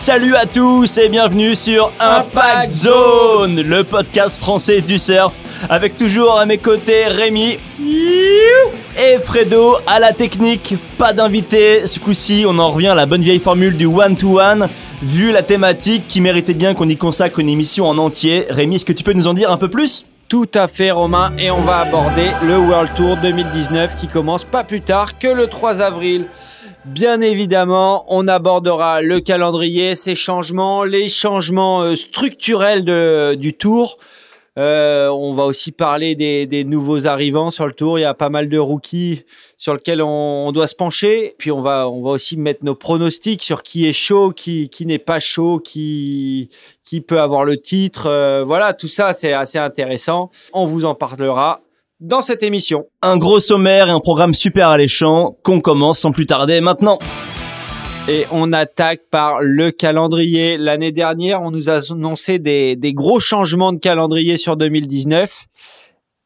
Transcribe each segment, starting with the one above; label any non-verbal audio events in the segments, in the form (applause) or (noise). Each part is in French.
Salut à tous et bienvenue sur Impact Zone, le podcast français du surf, avec toujours à mes côtés Rémi et Fredo à la technique. Pas d'invité, ce coup-ci on en revient à la bonne vieille formule du one-to-one. Vu la thématique qui méritait bien qu'on y consacre une émission en entier, Rémi, est-ce que tu peux nous en dire un peu plus? Tout à fait Romain et on va aborder le World Tour 2019 qui commence pas plus tard que le 3 avril. Bien évidemment, on abordera le calendrier, ses changements, les changements euh, structurels de, du tour. Euh, on va aussi parler des, des, nouveaux arrivants sur le tour. Il y a pas mal de rookies sur lesquels on, on, doit se pencher. Puis on va, on va aussi mettre nos pronostics sur qui est chaud, qui, qui n'est pas chaud, qui, qui peut avoir le titre. Euh, voilà, tout ça, c'est assez intéressant. On vous en parlera dans cette émission. Un gros sommaire et un programme super alléchant qu'on commence sans plus tarder maintenant. Et on attaque par le calendrier. L'année dernière, on nous a annoncé des, des, gros changements de calendrier sur 2019.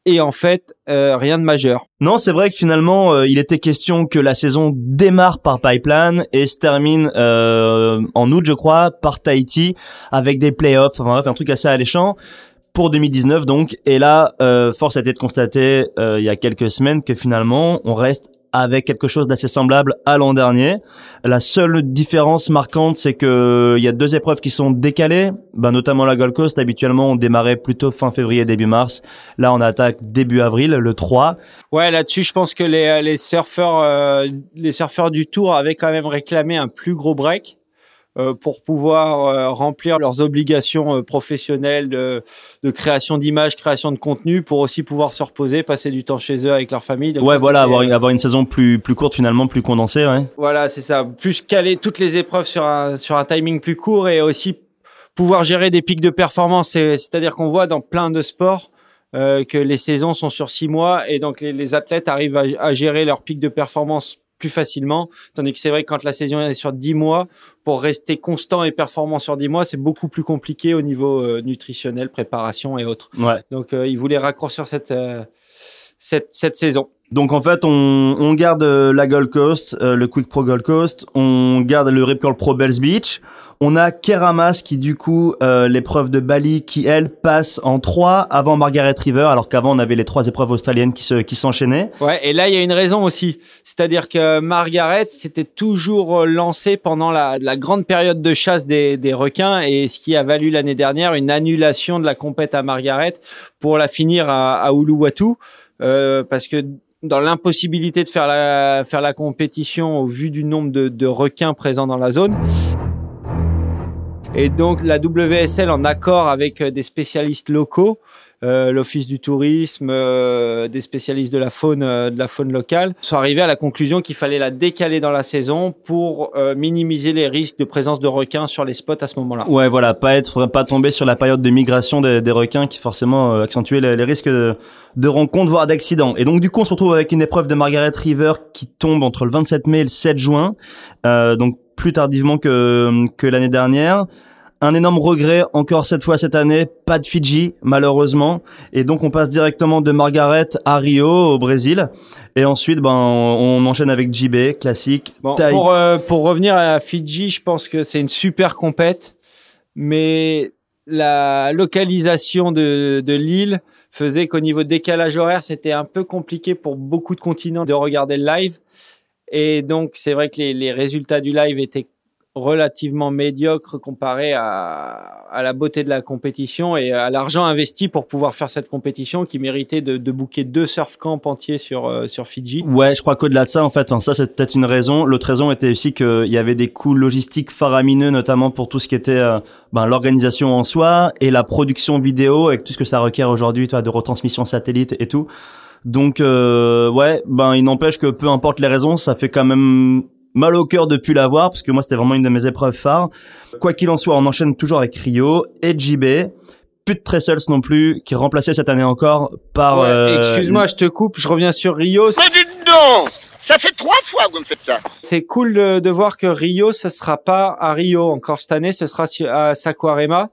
Et en fait, euh, rien de majeur. Non, c'est vrai que finalement, euh, il était question que la saison démarre par Pipeline et se termine euh, en août, je crois, par Tahiti, avec des playoffs, enfin bref, un truc assez alléchant pour 2019 donc. Et là, euh, force a été de constater euh, il y a quelques semaines que finalement, on reste avec quelque chose d'assez semblable à l'an dernier. La seule différence marquante, c'est que il y a deux épreuves qui sont décalées. Ben, notamment la Gold Coast. Habituellement, on démarrait plutôt fin février, début mars. Là, on attaque début avril, le 3. Ouais, là-dessus, je pense que les, les surfeurs, euh, les surfeurs du Tour avaient quand même réclamé un plus gros break. Euh, pour pouvoir euh, remplir leurs obligations euh, professionnelles de, de création d'images, création de contenu, pour aussi pouvoir se reposer, passer du temps chez eux avec leur famille. Donc ouais, voilà, avoir, avoir une saison plus, plus courte finalement, plus condensée. Ouais. Voilà, c'est ça. Plus caler toutes les épreuves sur un, sur un timing plus court et aussi pouvoir gérer des pics de performance. C'est-à-dire qu'on voit dans plein de sports euh, que les saisons sont sur six mois et donc les, les athlètes arrivent à, à gérer leurs pics de performance plus facilement. Tandis que c'est vrai que quand la saison est sur 10 mois, pour rester constant et performant sur 10 mois, c'est beaucoup plus compliqué au niveau euh, nutritionnel, préparation et autres. Ouais. Donc, euh, il voulait raccourcir cette, euh, cette, cette saison. Donc en fait, on, on garde la Gold Coast, euh, le Quick Pro Gold Coast, on garde le Rip Pro Bells Beach. On a Keramas qui du coup euh, l'épreuve de Bali qui elle passe en 3 avant Margaret River alors qu'avant on avait les trois épreuves australiennes qui se qui s'enchaînaient. Ouais, et là il y a une raison aussi, c'est-à-dire que Margaret c'était toujours lancé pendant la, la, grande période de chasse des, des requins et ce qui a valu l'année dernière une annulation de la compète à Margaret pour la finir à, à Uluwatu euh, parce que dans l'impossibilité de faire la, compétition au vu du nombre de, requins présents dans la zone. Et donc la WSL, en accord avec des spécialistes locaux, euh, l'Office du tourisme, euh, des spécialistes de la faune, euh, de la faune locale, sont arrivés à la conclusion qu'il fallait la décaler dans la saison pour euh, minimiser les risques de présence de requins sur les spots à ce moment-là. Ouais, voilà, pas être, pas tomber sur la période de migration des, requins qui forcément accentuait les, risques de, rencontres voire d'accidents. Et donc du coup, on se retrouve avec une épreuve de Margaret River qui tombe entre le 27 mai et le 7 juin, donc plus tardivement que l'année dernière. Un énorme regret encore cette fois cette année, pas de Fidji malheureusement, et donc on passe directement de Margaret à Rio au Brésil, et ensuite ben on, on enchaîne avec JB classique. Bon, pour euh, pour revenir à Fidji, je pense que c'est une super compète, mais la localisation de, de l'île faisait qu'au niveau décalage horaire, c'était un peu compliqué pour beaucoup de continents de regarder le live. Et donc, c'est vrai que les, les résultats du live étaient relativement médiocre comparé à, à, la beauté de la compétition et à l'argent investi pour pouvoir faire cette compétition qui méritait de, de booker deux surf camps entiers sur, euh, sur Fidji. Ouais, je crois qu'au-delà de ça, en fait, ça c'est peut-être une raison. L'autre raison était aussi qu'il y avait des coûts logistiques faramineux, notamment pour tout ce qui était euh, ben, l'organisation en soi et la production vidéo avec tout ce que ça requiert aujourd'hui, de retransmission satellite et tout. Donc euh, ouais, ben il n'empêche que peu importe les raisons, ça fait quand même mal au cœur de plus l'avoir parce que moi c'était vraiment une de mes épreuves phares. Quoi qu'il en soit, on enchaîne toujours avec Rio et JB. Plus de Trestles non plus, qui est remplacé cette année encore par. Ouais, euh, Excuse-moi, je te coupe, je reviens sur Rio. Mais dites donc Ça fait trois fois que vous me faites ça. C'est cool de, de, voir que Rio, ce sera pas à Rio encore cette année, ce sera à Saquarema,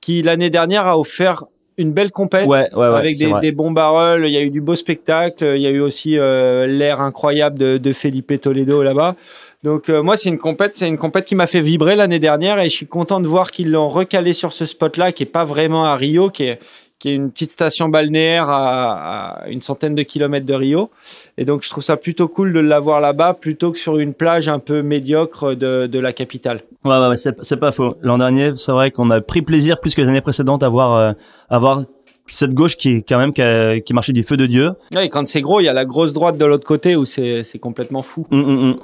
qui l'année dernière a offert une belle compète ouais, ouais, ouais, avec des, des, bons barrels. Il y a eu du beau spectacle. Il y a eu aussi euh, l'air incroyable de, de Felipe Toledo là-bas. Donc euh, moi, c'est une compète, c'est une compète qui m'a fait vibrer l'année dernière et je suis content de voir qu'ils l'ont recalé sur ce spot-là, qui est pas vraiment à Rio, qui est qui est une petite station balnéaire à, une centaine de kilomètres de Rio. Et donc, je trouve ça plutôt cool de l'avoir là-bas plutôt que sur une plage un peu médiocre de, de la capitale. Ouais, ouais, c'est pas faux. L'an dernier, c'est vrai qu'on a pris plaisir plus que les années précédentes à voir, euh, à voir cette gauche qui est quand même qui, qui marchait du feu de Dieu. Ouais, et quand c'est gros, il y a la grosse droite de l'autre côté où c'est complètement fou. Hum, hum, hum.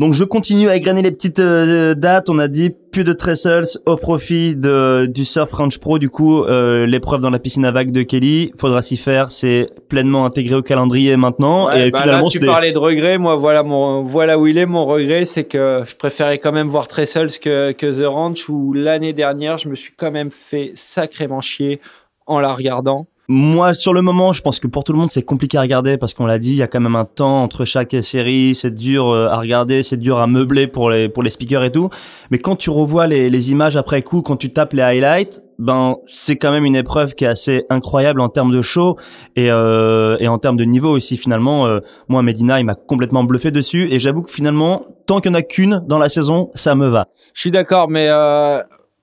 Donc je continue à égrener les petites euh, dates. On a dit plus de trestles au profit de, du Surf Range Pro. Du coup, euh, l'épreuve dans la piscine à vagues de Kelly, faudra s'y faire. C'est pleinement intégré au calendrier maintenant. et bah finalement, là, tu parlais de regret. Moi, voilà mon, voilà où il est. Mon regret, c'est que je préférais quand même voir trestles que, que The Ranch, où l'année dernière, je me suis quand même fait sacrément chier en la regardant. Moi, sur le moment, je pense que pour tout le monde, c'est compliqué à regarder parce qu'on l'a dit, il y a quand même un temps entre chaque série, c'est dur euh, à regarder, c'est dur à meubler pour les pour les speakers et tout. Mais quand tu revois les, les images après coup, quand tu tapes les highlights, ben c'est quand même une épreuve qui est assez incroyable en termes de show et euh, et en termes de niveau aussi. Finalement, euh, moi, Medina, il m'a complètement bluffé dessus et j'avoue que finalement, tant qu'il n'y en a qu'une dans la saison, ça me va. Je suis d'accord, mais euh,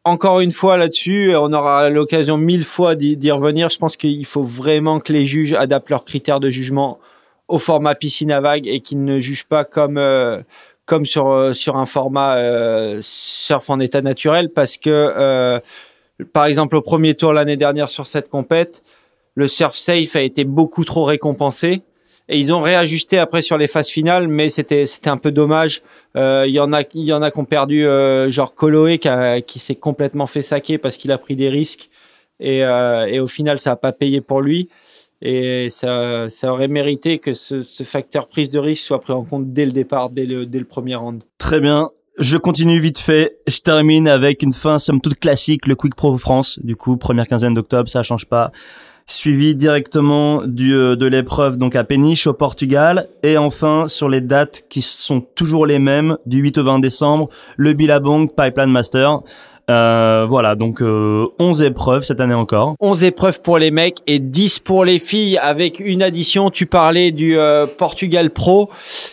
encore une fois là-dessus, on aura l'occasion mille fois d'y revenir. Je pense qu'il faut vraiment que les juges adaptent leurs critères de jugement au format piscine à vagues et qu'ils ne jugent pas comme euh, comme sur euh, sur un format euh, surf en état naturel parce que par exemple au premier tour l'année dernière sur cette compète, le surf safe a été beaucoup trop récompensé et ils ont réajusté après sur les phases finales, mais c'était c'était un peu dommage. Euh, il y en a il y en a qui ont perdu, euh, genre Coloé qui, qui s'est complètement fait saquer parce qu'il a pris des risques et, euh, et au final ça a pas payé pour lui. Et ça, ça aurait mérité que ce, ce, facteur prise de risque soit pris en compte dès le départ, dès le, dès le premier round. Très bien. Je continue vite fait. Je termine avec une fin somme toute classique, le Quick Pro France. Du coup, première quinzaine d'octobre, ça change pas suivi directement euh, de l'épreuve donc à Peniche au Portugal. Et enfin sur les dates qui sont toujours les mêmes du 8 au 20 décembre le Billabong Pipeline Master euh, voilà, donc euh, 11 épreuves cette année encore. 11 épreuves pour les mecs et 10 pour les filles avec une addition, tu parlais du euh, Portugal Pro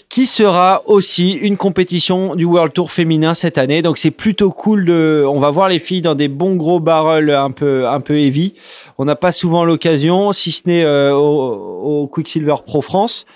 qui sera aussi une compétition du World Tour féminin cette année. Donc c'est plutôt cool de on va voir les filles dans des bons gros barrels un peu un peu heavy. On n'a pas souvent l'occasion si ce n'est euh, au, au Quicksilver Pro France.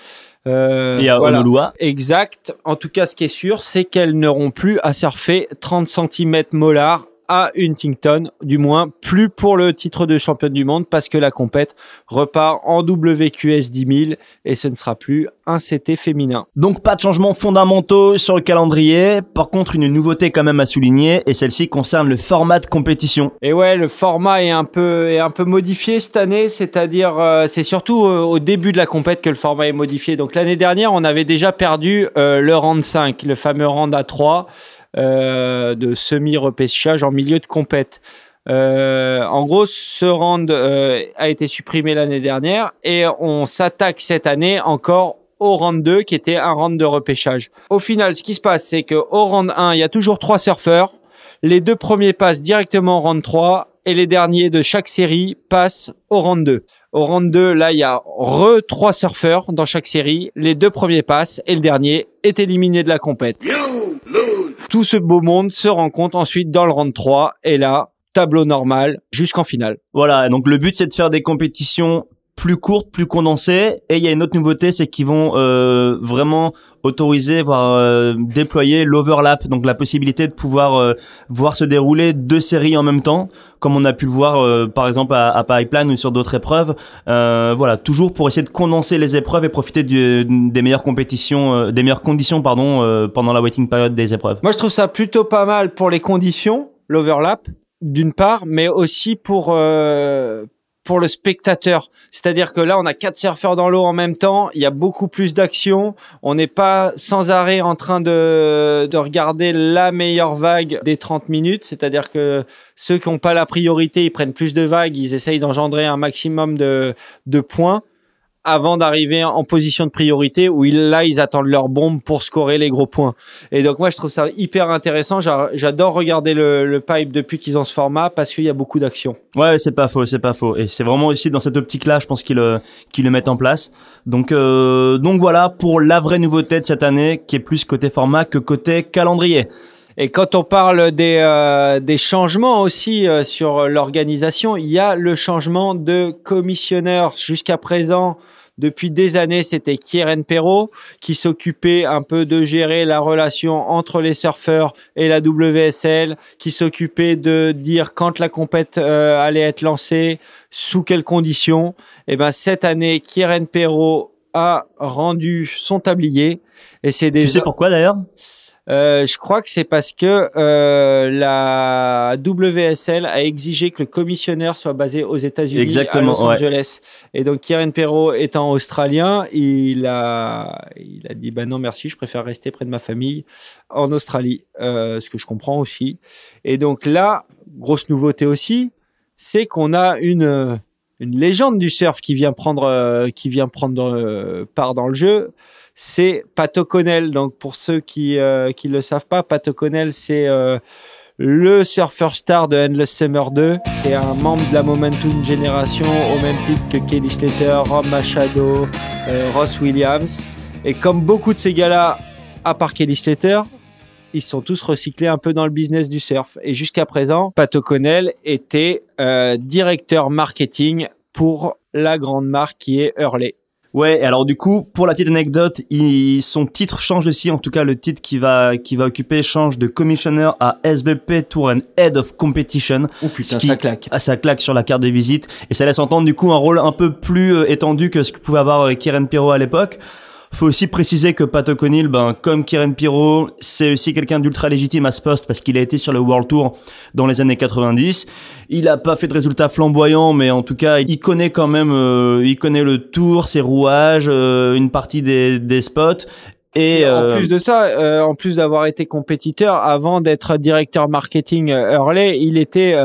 Euh, et à voilà. Exact. En tout cas, ce qui est sûr, c'est qu'elles n'auront plus à surfer 30 cm molar à Huntington, du moins plus pour le titre de championne du monde parce que la compète repart en WQS 10 000 et ce ne sera plus un CT féminin. Donc pas de changements fondamentaux sur le calendrier, par contre une nouveauté quand même à souligner et celle-ci concerne le format de compétition. Et ouais, le format est un peu est un peu modifié cette année, c'est-à-dire euh, c'est surtout euh, au début de la compète que le format est modifié. Donc l'année dernière, on avait déjà perdu euh, le round 5, le fameux round à 3 euh, de semi-repêchage en milieu de compète. Euh, en gros, ce round euh, a été supprimé l'année dernière et on s'attaque cette année encore au round 2 qui était un round de repêchage. Au final, ce qui se passe, c'est que au round 1, il y a toujours trois surfeurs. Les deux premiers passent directement au round 3 et les derniers de chaque série passent au round 2. Au round 2, là, il y a re trois surfeurs dans chaque série. Les deux premiers passent et le dernier est éliminé de la compète. Tout ce beau monde se rencontre ensuite dans le round 3 et là, tableau normal jusqu'en finale. Voilà, donc le but c'est de faire des compétitions plus courtes, plus condensées. Et il y a une autre nouveauté, c'est qu'ils vont euh, vraiment autoriser, voire euh, déployer l'overlap, donc la possibilité de pouvoir euh, voir se dérouler deux séries en même temps, comme on a pu le voir euh, par exemple à, à, Pipeline ou sur d'autres épreuves. voilà, toujours pour essayer de condenser les épreuves et profiter du, des meilleures compétitions, des meilleures conditions, pardon, pendant la waiting period des épreuves. Moi, je trouve ça plutôt pas mal pour les conditions, l'overlap d'une part, mais aussi pour pour le spectateur. C'est-à-dire que là, on a quatre surfeurs dans l'eau en même temps. Il y a beaucoup plus d'action. On n'est pas sans arrêt en train de, de regarder la meilleure vague des 30 minutes. C'est-à-dire que ceux qui n'ont pas la priorité, ils prennent plus de vagues. Ils essayent d'engendrer un maximum de, de points avant d'arriver en position de priorité où ils, là ils attendent leur bombe pour scorer les gros points. Et donc moi je trouve ça hyper intéressant. J'adore regarder le, le, pipe depuis qu'ils ont ce format parce qu'il y a beaucoup d'action. Ouais, c'est pas faux, c'est pas faux. Et c'est vraiment aussi dans cette optique-là, je pense qu'ils le, qu'ils le mettent en place. Donc euh, donc voilà pour la vraie nouveauté de cette année qui est plus côté format que côté calendrier. Et quand on parle des, euh, des changements aussi euh, sur l'organisation, il y a le changement de commissionneur. Jusqu'à présent, depuis des années, c'était Kieran Perrault qui s'occupait un peu de gérer la relation entre les surfeurs et la WSL, qui s'occupait de dire quand la compète euh, allait être lancée, sous quelles conditions. Et ben cette année, Kieran Perrault a rendu son tablier. Et c'est des... Tu sais pourquoi d'ailleurs? Euh, je crois que c'est parce que euh, la WSL a exigé que le commissionnaire soit basé aux États-Unis, à Los Angeles. Et donc, Kieran Perrault étant australien, il a, il a dit bah non merci, je préfère rester près de ma famille en Australie, euh, ce que je comprends aussi. Et donc là, grosse nouveauté aussi, c'est qu'on a une une légende du surf qui vient prendre qui vient prendre part dans le jeu c'est Pat O'Connell. Donc pour ceux qui euh, qui le savent pas, Pat O'Connell c'est euh, le surfer star de Endless Summer 2. C'est un membre de la Momentum Generation au même titre que Kelly Slater, Rob Machado, euh, Ross Williams. Et comme beaucoup de ces gars-là, à part Kelly Slater, ils sont tous recyclés un peu dans le business du surf. Et jusqu'à présent, Pat O'Connell était directeur marketing pour la grande marque qui est Hurley. Ouais, alors du coup, pour la petite anecdote, il, son titre change aussi, en tout cas le titre qui va, qui va occuper change de Commissioner à SVP Tour and Head of Competition. Oh putain, ça claque. Ah, ça claque sur la carte des visites, et ça laisse entendre du coup un rôle un peu plus euh, étendu que ce que pouvait avoir euh, Kieran Pirro à l'époque. Faut aussi préciser que Pat O'Connell, ben, comme Kieran Piro, c'est aussi quelqu'un d'ultra légitime à ce poste parce qu'il a été sur le World Tour dans les années 90. Il a pas fait de résultats flamboyants, mais en tout cas, il connaît quand même, euh, il connaît le tour, ses rouages, euh, une partie des, des spots. Et en euh, plus de ça, en plus d'avoir été compétiteur, avant d'être directeur marketing Hurley, il était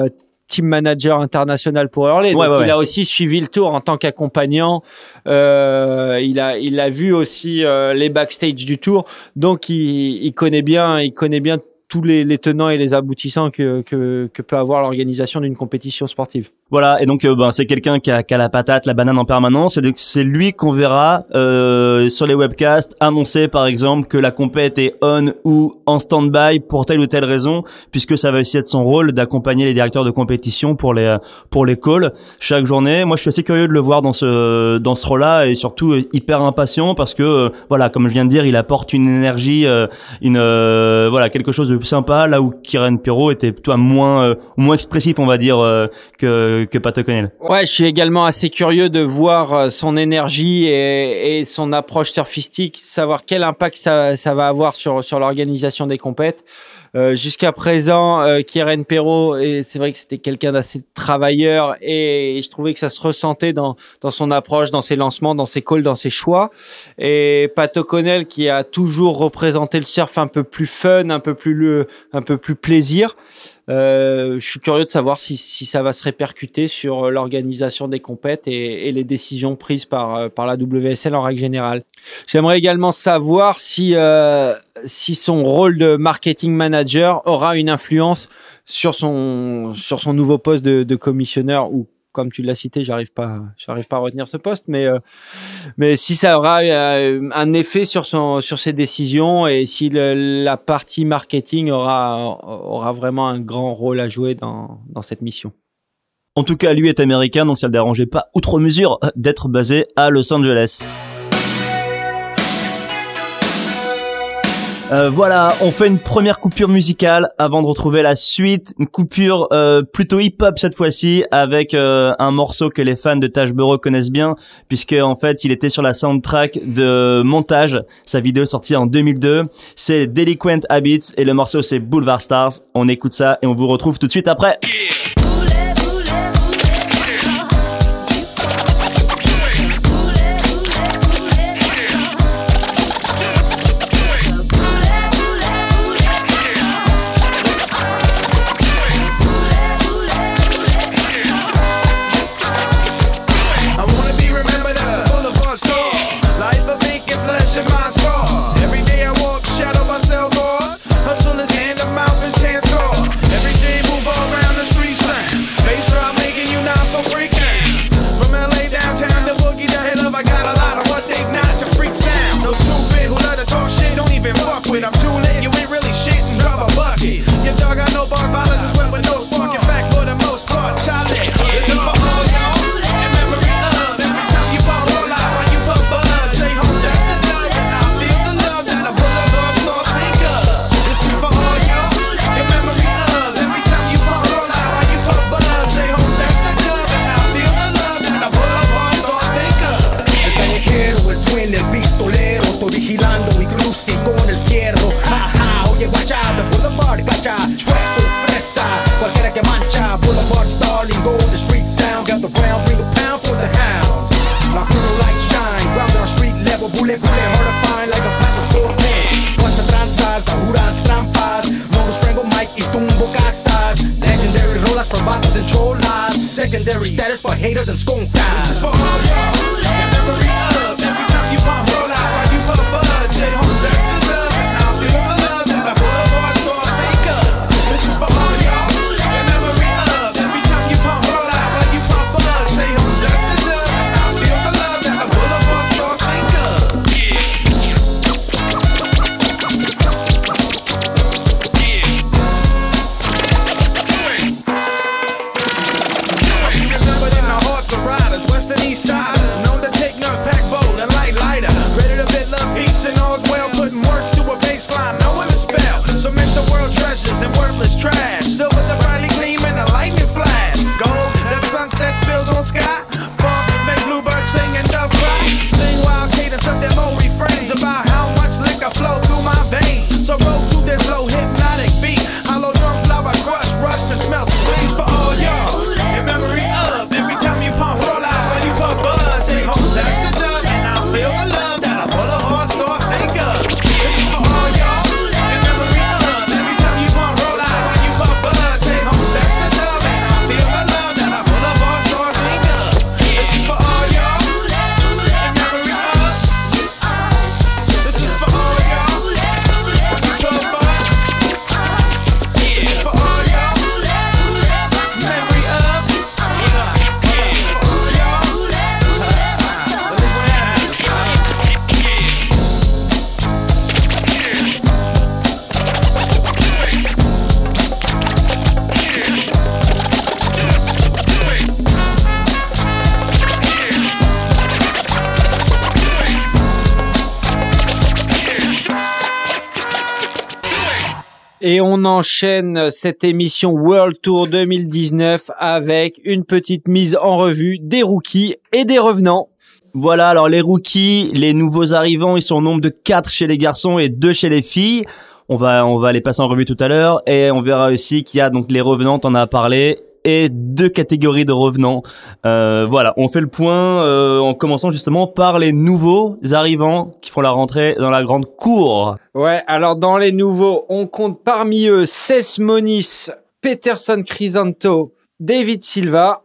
team manager international pour Hurley. donc il a aussi suivi le tour en tant qu'accompagnant. Euh, il a il a vu aussi euh, les backstage du tour. Donc il, il connaît bien il connaît bien tous les, tenants et les aboutissants que, que, que peut avoir l'organisation d'une compétition sportive. Voilà, et donc euh, ben, c'est quelqu'un qui a, qui a, la patate, la banane en permanence, et donc c'est lui qu'on verra euh, sur les webcasts annoncer par exemple que la compète est on ou en stand-by pour telle ou telle raison, puisque ça va aussi être son rôle d'accompagner les directeurs de compétition pour les pour les calls chaque journée. Moi, je suis assez curieux de le voir dans ce dans ce rôle-là et surtout euh, hyper impatient parce que euh, voilà, comme je viens de dire, il apporte une énergie, une voilà quelque chose de sympa là où Kieran Perrault était toi moins moins expressif, on va dire que que, Pat O'Connell. Ouais, je suis également assez curieux de voir euh, son énergie et, et son approche surfistique, savoir quel impact ça, ça va avoir sur, sur l'organisation des compètes. Euh, Jusqu'à présent, euh, Kieran Perrault, c'est vrai que c'était quelqu'un d'assez travailleur et je trouvais que ça se ressentait dans, dans son approche, dans ses lancements, dans ses calls, dans ses choix. Et Pat O'Connell qui a toujours représenté le surf un peu plus fun, un peu plus le, un peu plus plaisir. Euh, je suis curieux de savoir si, si, ça va se répercuter sur l'organisation des compètes et, et, les décisions prises par, euh, par la WSL en règle générale. J'aimerais également savoir si, euh, si son rôle de marketing manager aura une influence sur son, sur son nouveau poste de, de commissionneur ou comme tu l'as cité, j'arrive pas, j'arrive pas à retenir ce poste, mais euh, mais si ça aura euh, un effet sur son sur ses décisions et si la partie marketing aura aura vraiment un grand rôle à jouer dans dans cette mission. En tout cas, lui est américain, donc ça le dérangeait pas outre mesure d'être basé à Los Angeles. Euh, voilà, on fait une première coupure musicale avant de retrouver la suite, une coupure euh, plutôt hip-hop cette fois-ci avec euh, un morceau que les fans de Tash Burrow connaissent bien puisque en fait il était sur la soundtrack de Montage, sa vidéo sortie en 2002. C'est Delinquent Habits et le morceau c'est Boulevard Stars. On écoute ça et on vous retrouve tout de suite après. On enchaîne cette émission World Tour 2019 avec une petite mise en revue des rookies et des revenants. Voilà, alors les rookies, les nouveaux arrivants, ils sont au nombre de 4 chez les garçons et 2 chez les filles. On va, on va les passer en revue tout à l'heure et on verra aussi qu'il y a donc les revenants, t'en as parlé, et deux catégories de revenants. Euh, voilà, on fait le point euh, en commençant justement par les nouveaux arrivants qui font la rentrée dans la grande cour. Ouais, alors dans les nouveaux, on compte parmi eux Cess Monis, Peterson Crisanto, David Silva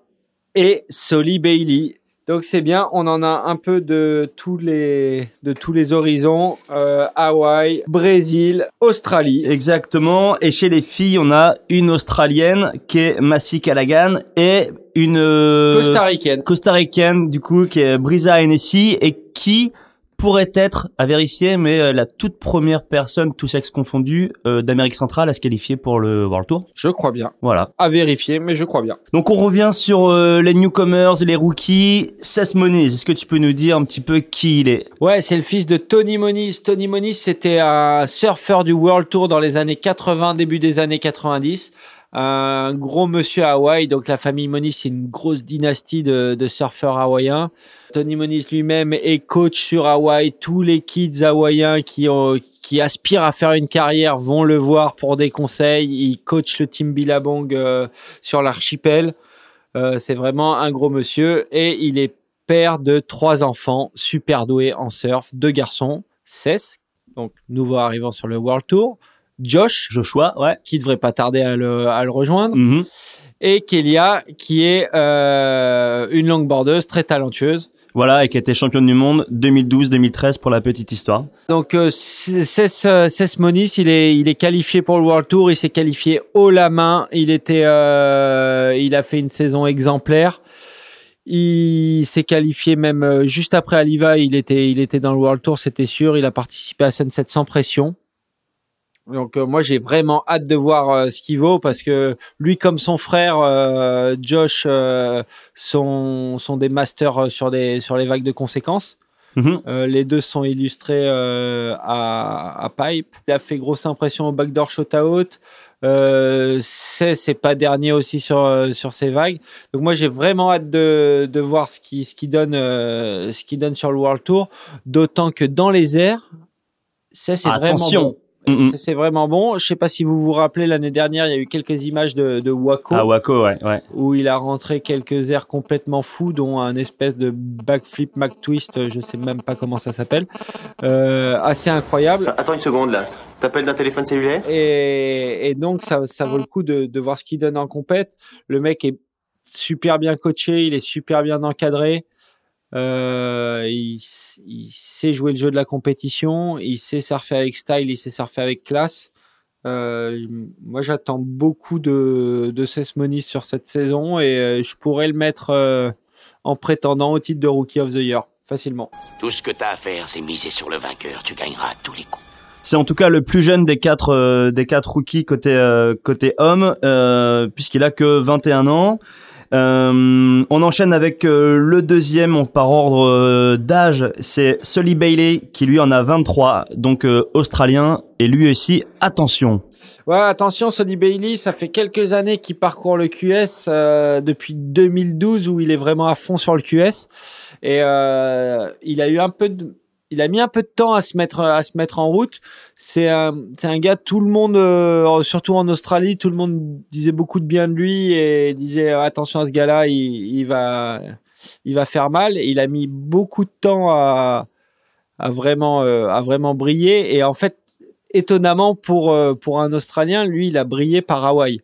et Solly Bailey. Donc c'est bien, on en a un peu de tous les de tous les horizons, euh, Hawaï, Brésil, Australie. Exactement. Et chez les filles, on a une Australienne qui est Massy Callaghan et une euh, Costaricaine. costaricaine du coup qui est Brisa Hennessy et qui pourrait être à vérifier mais euh, la toute première personne tout sexe confondu euh, d'Amérique centrale à se qualifier pour le World Tour. Je crois bien. Voilà. À vérifier, mais je crois bien. Donc on revient sur euh, les newcomers, les rookies. Seth Moniz, est-ce que tu peux nous dire un petit peu qui il est? Ouais, c'est le fils de Tony Moniz. Tony Moniz, c'était un surfeur du World Tour dans les années 80, début des années 90. Un gros monsieur à Hawaï. Donc la famille Moniz, c'est une grosse dynastie de, de surfeurs hawaïens. Tony Moniz lui-même est coach sur Hawaï. Tous les kids hawaïens qui, ont, qui aspirent à faire une carrière vont le voir pour des conseils. Il coach le team Billabong euh, sur l'archipel. Euh, c'est vraiment un gros monsieur et il est père de trois enfants super doués en surf, deux garçons, Cess, donc nouveau arrivant sur le World Tour, Josh, Joshua, ouais. qui devrait pas tarder à le, à le rejoindre, Mhm. et Kelia, qui est euh, une longboardeuse très talentueuse. Voilà, et qui était championne du monde 2012-2013 pour la petite histoire. Donc euh, Cess euh, il est, il est qualifié pour le World Tour, il s'est qualifié haut la main, il était, euh, il a fait une saison exemplaire. Il s'est qualifié même euh, juste après Aliva, il était, il était dans le World Tour, c'était sûr. Il a participé à Sunset sans pression. Donc euh, moi j'ai vraiment hâte de voir euh, ce qu'il vaut parce que lui comme son frère euh, Josh sont, sont des masters sur des sur les vagues de conséquences. Mhm. Les deux sont illustrés à, à Pipe. Il a fait grosse impression au backdoor shot out. C'est c'est pas dernier aussi sur sur ces vagues. Donc moi j'ai vraiment hâte de, de voir ce qui ce qui donne ce qui donne sur le World Tour. D'autant que dans les airs, ça c'est vraiment Attention. bon. Mhm. Ça, C'est vraiment bon. Je sais pas si vous vous rappelez l'année dernière, il y a eu quelques images de, de Waco Ah, Waco, ouais, ouais. où il a rentré quelques airs complètement fous, dont un espèce de backflip McTwist, je sais même pas comment ça s'appelle, euh, assez incroyable. Attends une seconde là. T'appelles d'un téléphone cellulaire? Et, et donc ça, ça vaut le coup de, de voir ce qu'il donne en compète. Le mec est super bien coaché, il est super bien encadré. Euh, il, il sait jouer le jeu de la compétition, il sait surfer avec style, il sait surfer avec classe. Euh, moi, j'attends beaucoup de, de Sesmonis sur cette saison et euh, je pourrais le mettre euh, en prétendant au titre de Rookie of the Year facilement. Tout ce que t'as à faire, c'est miser sur le vainqueur. Tu gagneras à tous les coups. C'est en tout cas le plus jeune des quatre euh, des quatre rookies côté euh, côté homme euh, puisqu'il a que 21 ans. Euh, on enchaîne avec euh, le deuxième par ordre euh, d'âge, c'est Sully Bailey qui lui en a 23, donc australien et lui aussi attention. Ouais, attention, Sonny Bailey, ça fait quelques années qu'il parcourt le QS depuis 2012 où il est vraiment à fond sur le QS et il a eu un peu de il a mis un peu de temps à se mettre à se mettre en route. C'est un c'est un gars tout le monde euh, surtout en Australie, tout le monde disait beaucoup de bien de lui et disait euh, attention à ce gars-là, il, il va il va faire mal. Et il a mis beaucoup de temps à à vraiment euh, à vraiment briller et en fait étonnamment pour euh, pour un Australien, lui, il a brillé par Hawaï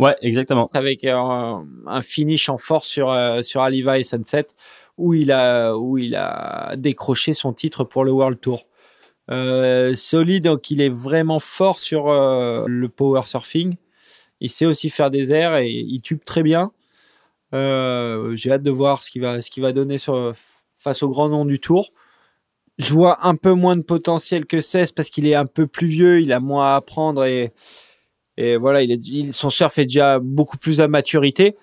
Ouais, exactement. avec un, finish en force sur sur Aliva et Sunset où il a où il a décroché son titre pour le World Tour. Euh, solide, donc il est vraiment fort sur euh, le power surfing. Il sait aussi faire des airs et il tube très bien. Euh, J'ai hâte de voir ce qu'il va qu'il va donner face au grand nom du Tour. Je vois un peu moins de potentiel que 16 parce qu'il est un peu plus vieux, il a moins à apprendre et et voilà, il est, son surf est déjà beaucoup plus à maturité.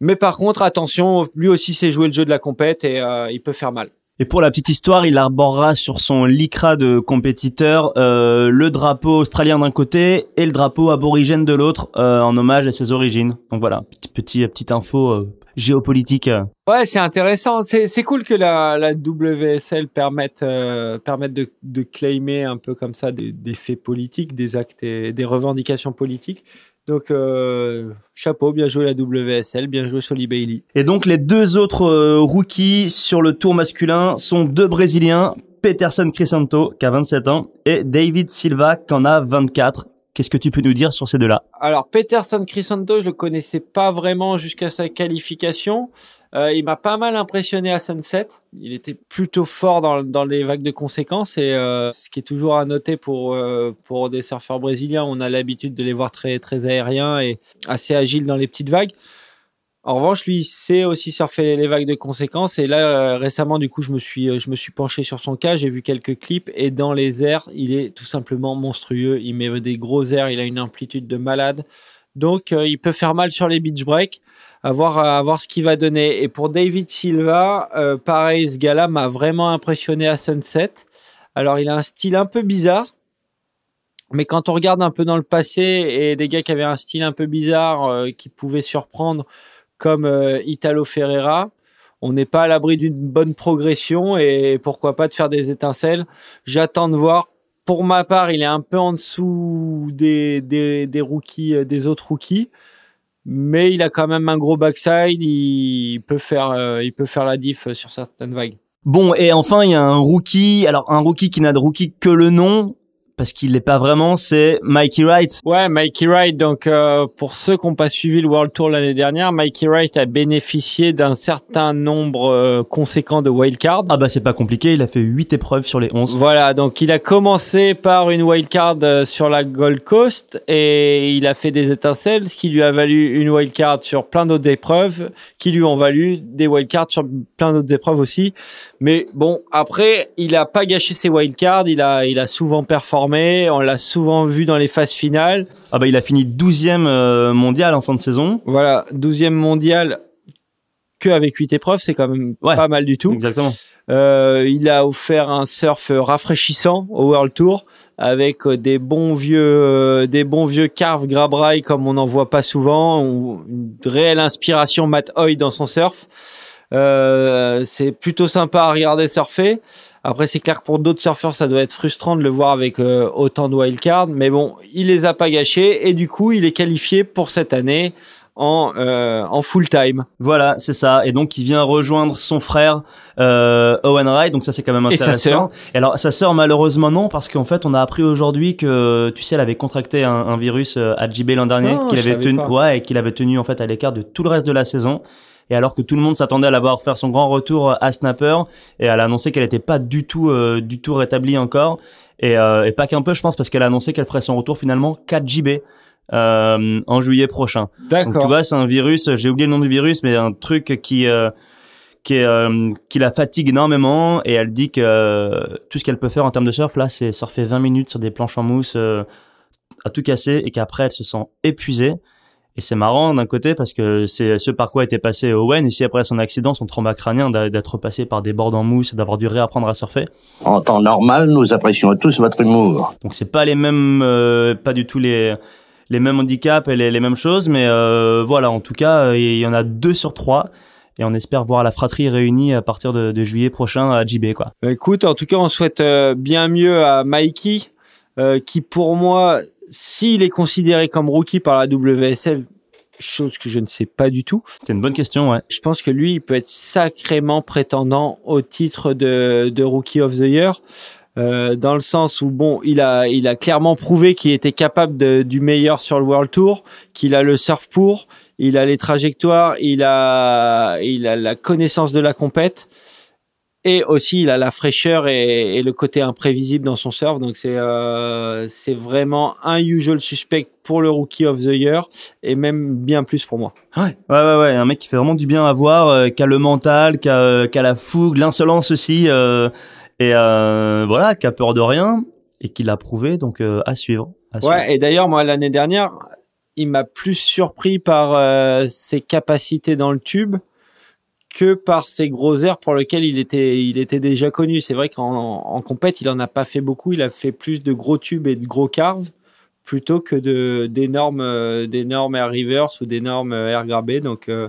Mais par contre, attention, lui aussi sait jouer le jeu de la compète et euh, il peut faire mal. Et pour la petite histoire, il arborera sur son lycra de compétiteur euh, le drapeau australien d'un côté et le drapeau aborigène de l'autre euh, en hommage à ses origines. Donc voilà, petit, petit petite info euh, géopolitique. Ouais, c'est intéressant. C'est cool que la, la WSL permette, permette de, de claimer un peu comme ça des, des faits politiques, des actes et des revendications politiques. Donc, euh, chapeau, bien joué la WSL, bien joué Soli Bailey. Et donc les deux autres euh, rookies sur le tour masculin sont deux Brésiliens, Peterson Crisanto qui a 27 ans et David Silva qui en a 24. Qu'est-ce que tu peux nous dire sur ces deux-là? Alors, Peterson Crisanto, je le connaissais pas vraiment jusqu'à sa qualification. Euh, il m'a pas mal impressionné à Sunset. Il était plutôt fort dans, dans les vagues de conséquences et euh, ce qui est toujours à noter pour euh, pour des surfeurs brésiliens, on a l'habitude de les voir très très aériens et assez agiles dans les petites vagues. En revanche, lui, il sait aussi surfer les vagues de conséquences. Et là, récemment, du coup, je me suis, je me suis penché sur son cas. J'ai vu quelques clips. Et dans les airs, il est tout simplement monstrueux. Il met des gros airs. Il a une amplitude de malade. Donc, il peut faire mal sur les beach breaks. À voir, à voir ce qu'il va donner. Et pour David Silva, euh, pareil, ce gars-là m'a vraiment impressionné à Sunset. Alors, il a un style un peu bizarre. Mais quand on regarde un peu dans le passé et des gars qui avaient un style un peu bizarre, euh, qui pouvaient surprendre, comme euh, Italo Ferreira, on n'est pas à l'abri d'une bonne progression et pourquoi pas de faire des étincelles. J'attends de voir. Pour ma part, il est un peu en dessous des, des, des rookies, euh, des autres rookies, mais il a quand même un gros backside. Il peut faire, euh, il peut faire la diff sur certaines vagues. Bon, et enfin, il y a un rookie, alors un rookie qui n'a de rookie que le nom, parce qu'il l'est pas vraiment, c'est Mikey Wright. Ouais, Mikey Wright. Donc, euh, pour ceux qui n'ont pas suivi le World Tour l'année dernière, Mikey Wright a bénéficié d'un certain nombre euh, conséquent de wildcards. Ah bah c'est pas compliqué, il a fait 8 épreuves sur les 11. Voilà, donc il a commencé par une wildcard euh, sur la Gold Coast et il a fait des étincelles, ce qui lui a valu une wildcard sur plein d'autres épreuves, qui lui ont valu des wildcards sur plein d'autres épreuves aussi. Mais bon, après, il a pas gâché ses wildcards, il a, il a souvent performé, on l'a souvent vu dans les phases finales. Ah bah il a fini 12e euh, mondial en fin de saison. Voilà, 12e mondial que avec 8 épreuves, c'est quand même Ouais. pas mal du tout. Exactement. Euh, il a offert un surf rafraîchissant au World Tour avec euh, des bons vieux, euh, des bons vieux carves grab rail comme on n'en voit pas souvent, ou une réelle inspiration Matt Hoy dans son surf. Euh, c'est plutôt sympa à regarder surfer. Après, c'est clair que pour d'autres surfeurs, ça doit être frustrant de le voir avec euh, autant de wildcards. Mais bon, il les a pas gâchés et du coup, il est qualifié pour cette année en, euh, en full time. Voilà, c'est ça. Et donc il vient rejoindre son frère euh, Owen Wright. Donc ça c'est quand même Et sa intéressant. sœur. Et alors sa sœur malheureusement non parce qu'en fait on a appris aujourd'hui que tu sais elle avait contracté un, un virus euh, à JB l'an dernier qu'il avait tenu pas. ouais et qu'il avait tenu en fait à l'écart de tout le reste de la saison. Et alors que tout le monde s'attendait à la voir faire son grand retour à Snapper, et elle a annoncé qu'elle n'était pas du tout, euh, du tout rétablie encore, et, euh, et pas qu'un peu, je pense, parce qu'elle a annoncé qu'elle ferait son retour finalement 4 JB euh, en juillet prochain. Donc tu D'accord. vois, c'est un virus, j'ai oublié le nom du virus, mais un truc qui euh, qui, est, euh, qui la fatigue énormément et elle dit que euh, tout ce qu'elle peut faire en termes de surf là, c'est surfer 20 minutes sur des planches en mousse euh, à tout casser et qu'après elle se sent épuisée. Et c'est marrant d'un côté parce que c'est ce par quoi était passé Owen ici après son accident, son trauma crânien d'être passé par des bords en mousse et d'avoir dû réapprendre à surfer. En temps normal, nous apprécions tous votre humour. Donc c'est pas les mêmes, euh, pas du tout les les mêmes handicaps et les, les mêmes choses, mais euh, voilà, en tout cas, euh, il y en a deux sur trois. Et on espère voir la fratrie réunie à partir de, de juillet prochain à JB, quoi. Bah, Écoute, en tout cas, on souhaite euh, bien mieux à Mikey, euh, qui pour moi, s'il est considéré comme rookie par la WSL, chose que je ne sais pas du tout, C'est une bonne question, ouais. je pense que lui, il peut être sacrément prétendant au titre de, de Rookie of the Year. euh, dans le sens où bon, il a, il a clairement prouvé qu'il était capable de- du meilleur sur le World Tour, qu'il a le surf pour, il a les trajectoires, il a, il a la connaissance de la compète, et aussi il a la fraîcheur et, et le côté imprévisible dans son surf. Donc c'est, euh, c'est vraiment un usual suspect pour le Rookie of the Year et même bien plus pour moi. Ouais, ouais, ouais, ouais. Un mec qui fait vraiment du bien à voir, euh, qui a le mental, qui a, euh, qui a la fougue, l'insolence aussi, euh, et euh, voilà, qui a peur de rien et qui l'a prouvé, donc euh, à suivre. À suivre. Ouais, et d'ailleurs, moi, l'année dernière, il m'a plus surpris par euh, ses capacités dans le tube que par ses gros airs pour lesquels il était, déjà connu. C'est vrai qu'en en compète, il en a pas fait beaucoup. Il a fait plus de gros tubes et de gros carves plutôt que euh, d'énormes air reverse ou d'énormes air grabés. Donc euh,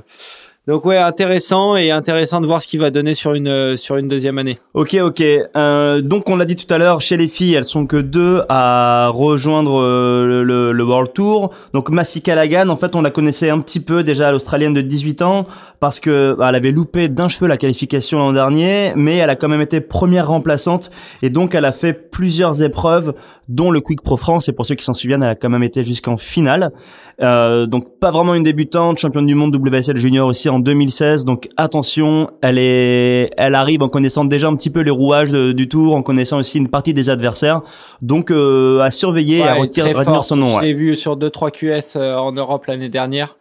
donc ouais, intéressant et intéressant de voir ce qu'il va donner sur une euh, sur une deuxième année. Ok, ok. Euh, donc on l'a dit tout à l'heure, chez les filles, elles sont que deux à rejoindre euh, le, le- World Tour. Donc Massey Callaghan, en fait, on la connaissait un petit peu déjà, l'Australienne de 18 ans, parce que bah, elle avait loupé d'un cheveu la qualification l'an dernier, mais elle a quand même été première remplaçante, et donc elle a fait plusieurs épreuves, dont le Quick Pro France. Et pour ceux qui s'en souviennent, elle a quand même été jusqu'en finale. Euh, donc pas vraiment une débutante, championne du monde WSL junior aussi en 2016. Donc attention, elle est, elle arrive en connaissant déjà un petit peu les rouages de- du tour, en connaissant aussi une partie des adversaires. Donc euh, à surveiller et à retenir forte. son nom. Je ouais. l'ai vu sur 2-3 QS euh, en Europe l'année dernière.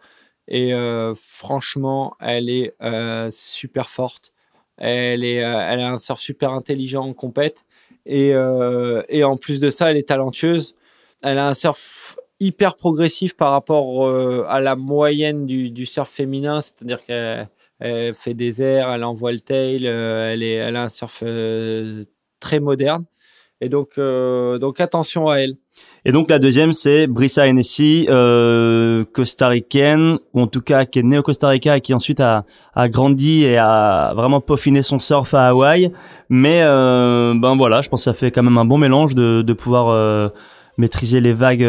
Et euh, franchement, elle est euh, super forte. Elle, est, euh, elle a un sort super intelligent en compète. Et, euh, et en plus de ça, elle est talentueuse. Elle a un surf hyper progressif par rapport euh, à la moyenne du, surf féminin. C'est-à-dire qu'elle elle fait des airs, elle envoie le tail, euh, elle, est, elle a un surf euh, très moderne. Et donc, donc attention à elle. Et donc la deuxième, c'est Brissa Hennessy, costaricaine, ou en tout cas qui est née au Costa Rica et qui ensuite a, a grandi et a vraiment peaufiné son surf à Hawaï. Mais ben voilà, je pense que ça fait quand même un bon mélange de, de pouvoir maîtriser les vagues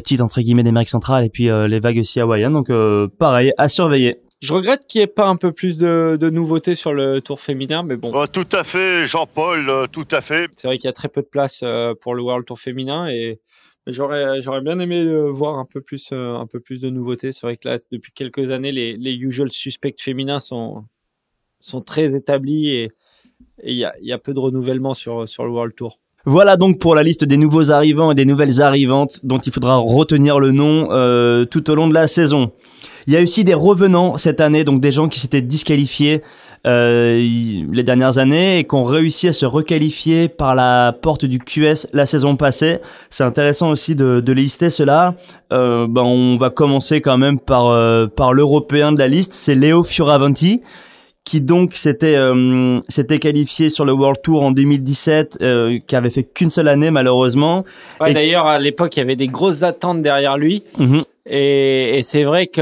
petites entre guillemets d'Amérique centrale et puis euh, les vagues aussi hawaïennes. Donc euh, pareil, à surveiller. Je regrette qu'il n'y ait pas un peu plus de, de nouveautés sur le tour féminin, mais bon, Oh, tout à fait, Jean-Paul, euh, tout à fait. c'est vrai qu'il y a très peu de place euh, pour le World Tour féminin et mais j'aurais j'aurais bien aimé voir un peu plus euh, un peu plus de nouveautés. C'est vrai que là, depuis quelques années, les, les usual suspects féminins sont sont très établis et il y a, il y a peu de renouvellement sur sur le World Tour. Voilà donc pour la liste des nouveaux arrivants et des nouvelles arrivantes dont il faudra retenir le nom euh, tout au long de la saison. Il y a aussi des revenants cette année, donc des gens qui s'étaient disqualifiés euh, les dernières années et qui ont réussi à se requalifier par la porte du QS la saison passée. C'est intéressant aussi de, de lister cela. Euh, ben on va commencer quand même par euh, par l'européen de la liste, c'est Léo Fioravanti qui donc s'était euh, s'était qualifié sur le World Tour en 2017, euh, qui avait fait qu'une seule année malheureusement. Ouais, Et- D'ailleurs, à l'époque, il y avait des grosses attentes derrière lui. Mhm. Et, et c'est vrai que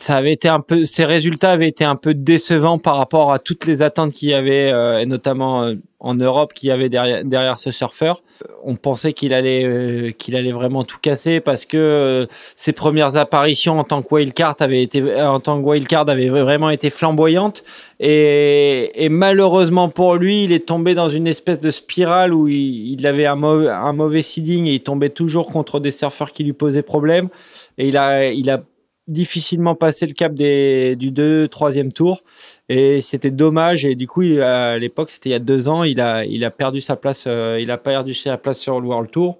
ça avait été un peu, ses résultats avaient été un peu décevants par rapport à toutes les attentes qu'il y avait, euh, et notamment euh, en Europe qu'il y avait derrière, ce surfeur. On pensait qu'il allait, euh, allait vraiment tout casser parce que euh, ses premières apparitions en tant que wildcard avaient été, vraiment été flamboyantes. Et, malheureusement pour lui, il est tombé dans une espèce de spirale où il, avait un, mauvais, seeding et il tombait toujours contre des surfeurs qui lui posaient problème. Et il a difficilement passé le cap des, du 2 3e tour. Et c'était dommage. Et du coup, à l'époque, c'était il y a deux ans, il a, perdu sa place, euh, il a perdu sa place sur le World Tour.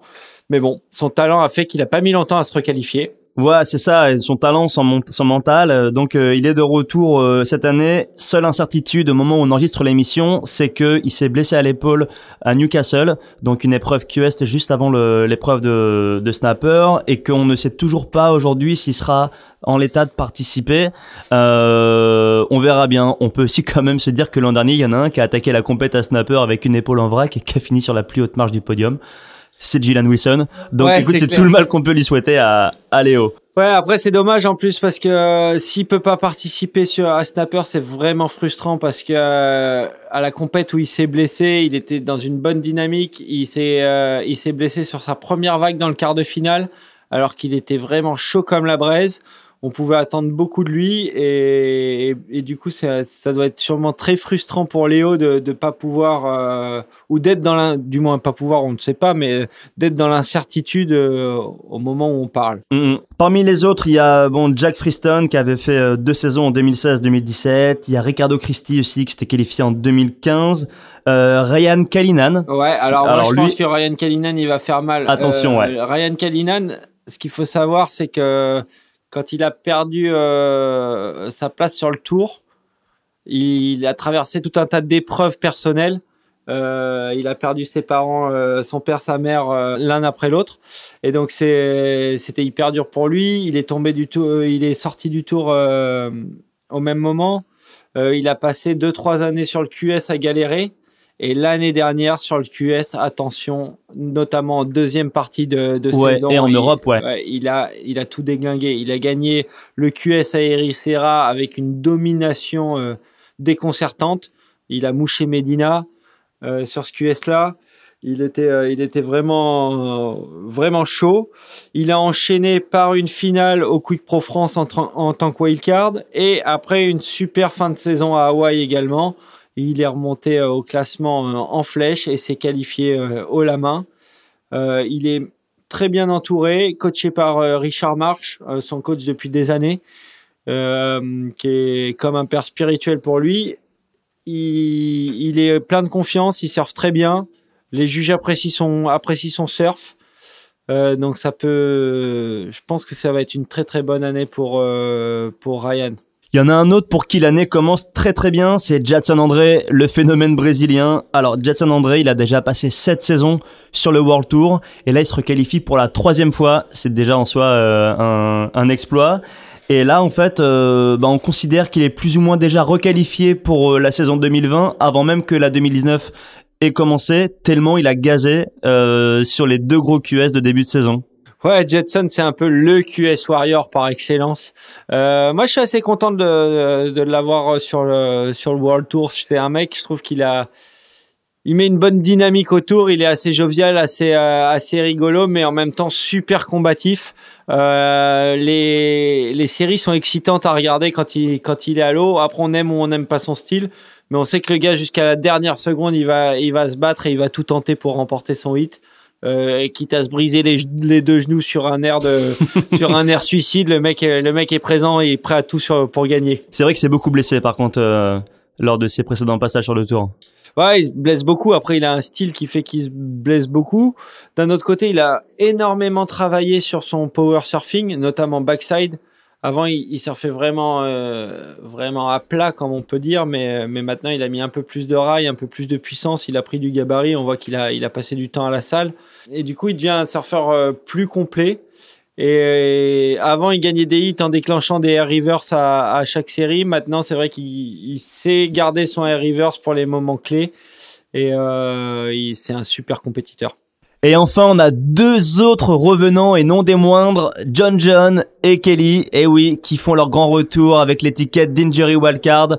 Mais bon, son talent a fait qu'il a pas mis longtemps à se requalifier. Voilà, c'est ça, son talent, son, mental. euh, Donc, euh, il est de retour euh, cette année. Seule incertitude au moment où on enregistre l'émission, c'est que il s'est blessé à l'épaule à Newcastle, donc une épreuve QS juste avant l'épreuve de, de snapper, et qu'on ne sait toujours pas aujourd'hui s'il sera en l'état de participer. On verra bien. On peut aussi (laughs) quand même se dire que l'an dernier, il y en a un qui a attaqué la compète à snapper avec une épaule en vrac et qui a fini sur la plus haute marche du podium. C'est Gillian Wilson. Donc, Ouais, écoute, c'est tout le mal qu'on peut lui souhaiter à, à Léo. Ouais, après c'est dommage en plus parce que euh, s'il peut pas participer sur à Snapper, c'est vraiment frustrant parce que euh, à la compète où il s'est blessé, il était dans une bonne dynamique, il s'est euh, il s'est blessé sur sa première vague dans le quart de finale alors qu'il était vraiment chaud comme la braise. On pouvait attendre beaucoup de lui et, et, et du coup ça, ça doit être sûrement très frustrant pour Léo de de pas pouvoir euh, ou d'être dans du moins pas pouvoir, on ne sait pas, mais d'être dans l'incertitude euh, au moment où on parle. Mhm. Parmi les autres, il y a bon Jack Freestone qui avait fait euh, deux saisons en 2016-2017. Il y a Ricardo Christie aussi qui s'était qualifié en 2015. Euh, Ryan Kalinan. Ouais, alors, Alors, je lui- pense que Ryan Callinan, il va faire mal. Attention, Euh, ouais. Ryan Callinan, ce qu'il faut savoir, c'est que quand il a perdu euh, sa place sur le tour, il a traversé tout un tas d'épreuves personnelles. Euh, il a perdu ses parents, euh, son père, sa mère, l'un après l'autre. Et donc, c'était hyper dur pour lui. Il est tombé du tour, il est sorti du tour au même moment. Il a passé deux, trois années sur le QS à galérer. Et l'année dernière sur le QS, attention, notamment en deuxième partie de, de Ouais, saison. et en il- Europe, ouais. il a, il a tout déglingué. Il a gagné le QS à Ericeira avec une domination euh, déconcertante. Il a mouché Medina euh, sur ce QS-là. Il était, euh, il était vraiment, euh, vraiment chaud. Il a enchaîné par une finale au Quick Pro France en, en tant que wildcard et après une super fin de saison à Hawaï également. Il est remonté euh, au classement euh, en flèche et s'est qualifié euh, haut la main. Il est très bien entouré, coaché par Richard Marsh, euh, son coach depuis des années, qui est comme un père spirituel pour lui. Il, est plein de confiance, il surfe très bien. Les juges apprécient son, surf. Donc ça peut, je pense que ça va être une très très bonne année pour pour Ryan. Il y en a un autre pour qui l'année commence très très bien, c'est Jadson André, le phénomène brésilien. Alors Jadson André, il a déjà passé sept saisons sur le World Tour et là il se requalifie pour la troisième fois. C'est déjà en soi euh, un, un exploit. Et là en fait, euh, bah, on considère qu'il est plus ou moins déjà requalifié pour euh, la saison 2020 avant même que la 2019 ait commencé, tellement il a gazé euh, sur les deux gros QS de début de saison. Ouais, Jetson, c'est un peu le QS Warrior par excellence. Euh, moi, je suis assez content de, de l'avoir sur le, sur le World Tour. C'est un mec, je trouve qu'il a, il met une bonne dynamique autour. Il est assez jovial, assez, euh, assez rigolo, mais en même temps super combatif. Euh, les, les séries sont excitantes à regarder quand il, quand il est à l'eau. Après, on aime ou on n'aime pas son style. Mais on sait que le gars, jusqu'à la dernière seconde, il va, il va se battre et il va tout tenter pour remporter son hit. Euh, et quitte à se briser les, les deux genoux sur un air de (laughs) sur un air suicide, le mec est- le mec est présent et est prêt à tout sur, pour gagner. C'est vrai que c'est beaucoup blessé par contre euh, lors de ses précédents passages sur le tour. Ouais, il se blesse beaucoup. Après, il a un style qui fait qu'il se blesse beaucoup. D'un autre côté, il a énormément travaillé sur son power surfing, notamment backside. Avant, il, il surfait vraiment, euh, vraiment à plat, comme on peut dire, mais, mais maintenant, il a mis un peu plus de rail, un peu plus de puissance. Il a pris du gabarit. On voit qu'il a, il a passé du temps à la salle. Et du coup, il devient un surfeur euh, plus complet. Et avant, il gagnait des hits en déclenchant des air reverse à, chaque série. Maintenant, c'est vrai qu'il il sait garder son air reverse pour les moments clés. Et euh, c'est un super compétiteur. Et enfin, on a deux autres revenants et non des moindres, John John et Kelly, et oui, qui font leur grand retour avec l'étiquette d'Injury Wildcard.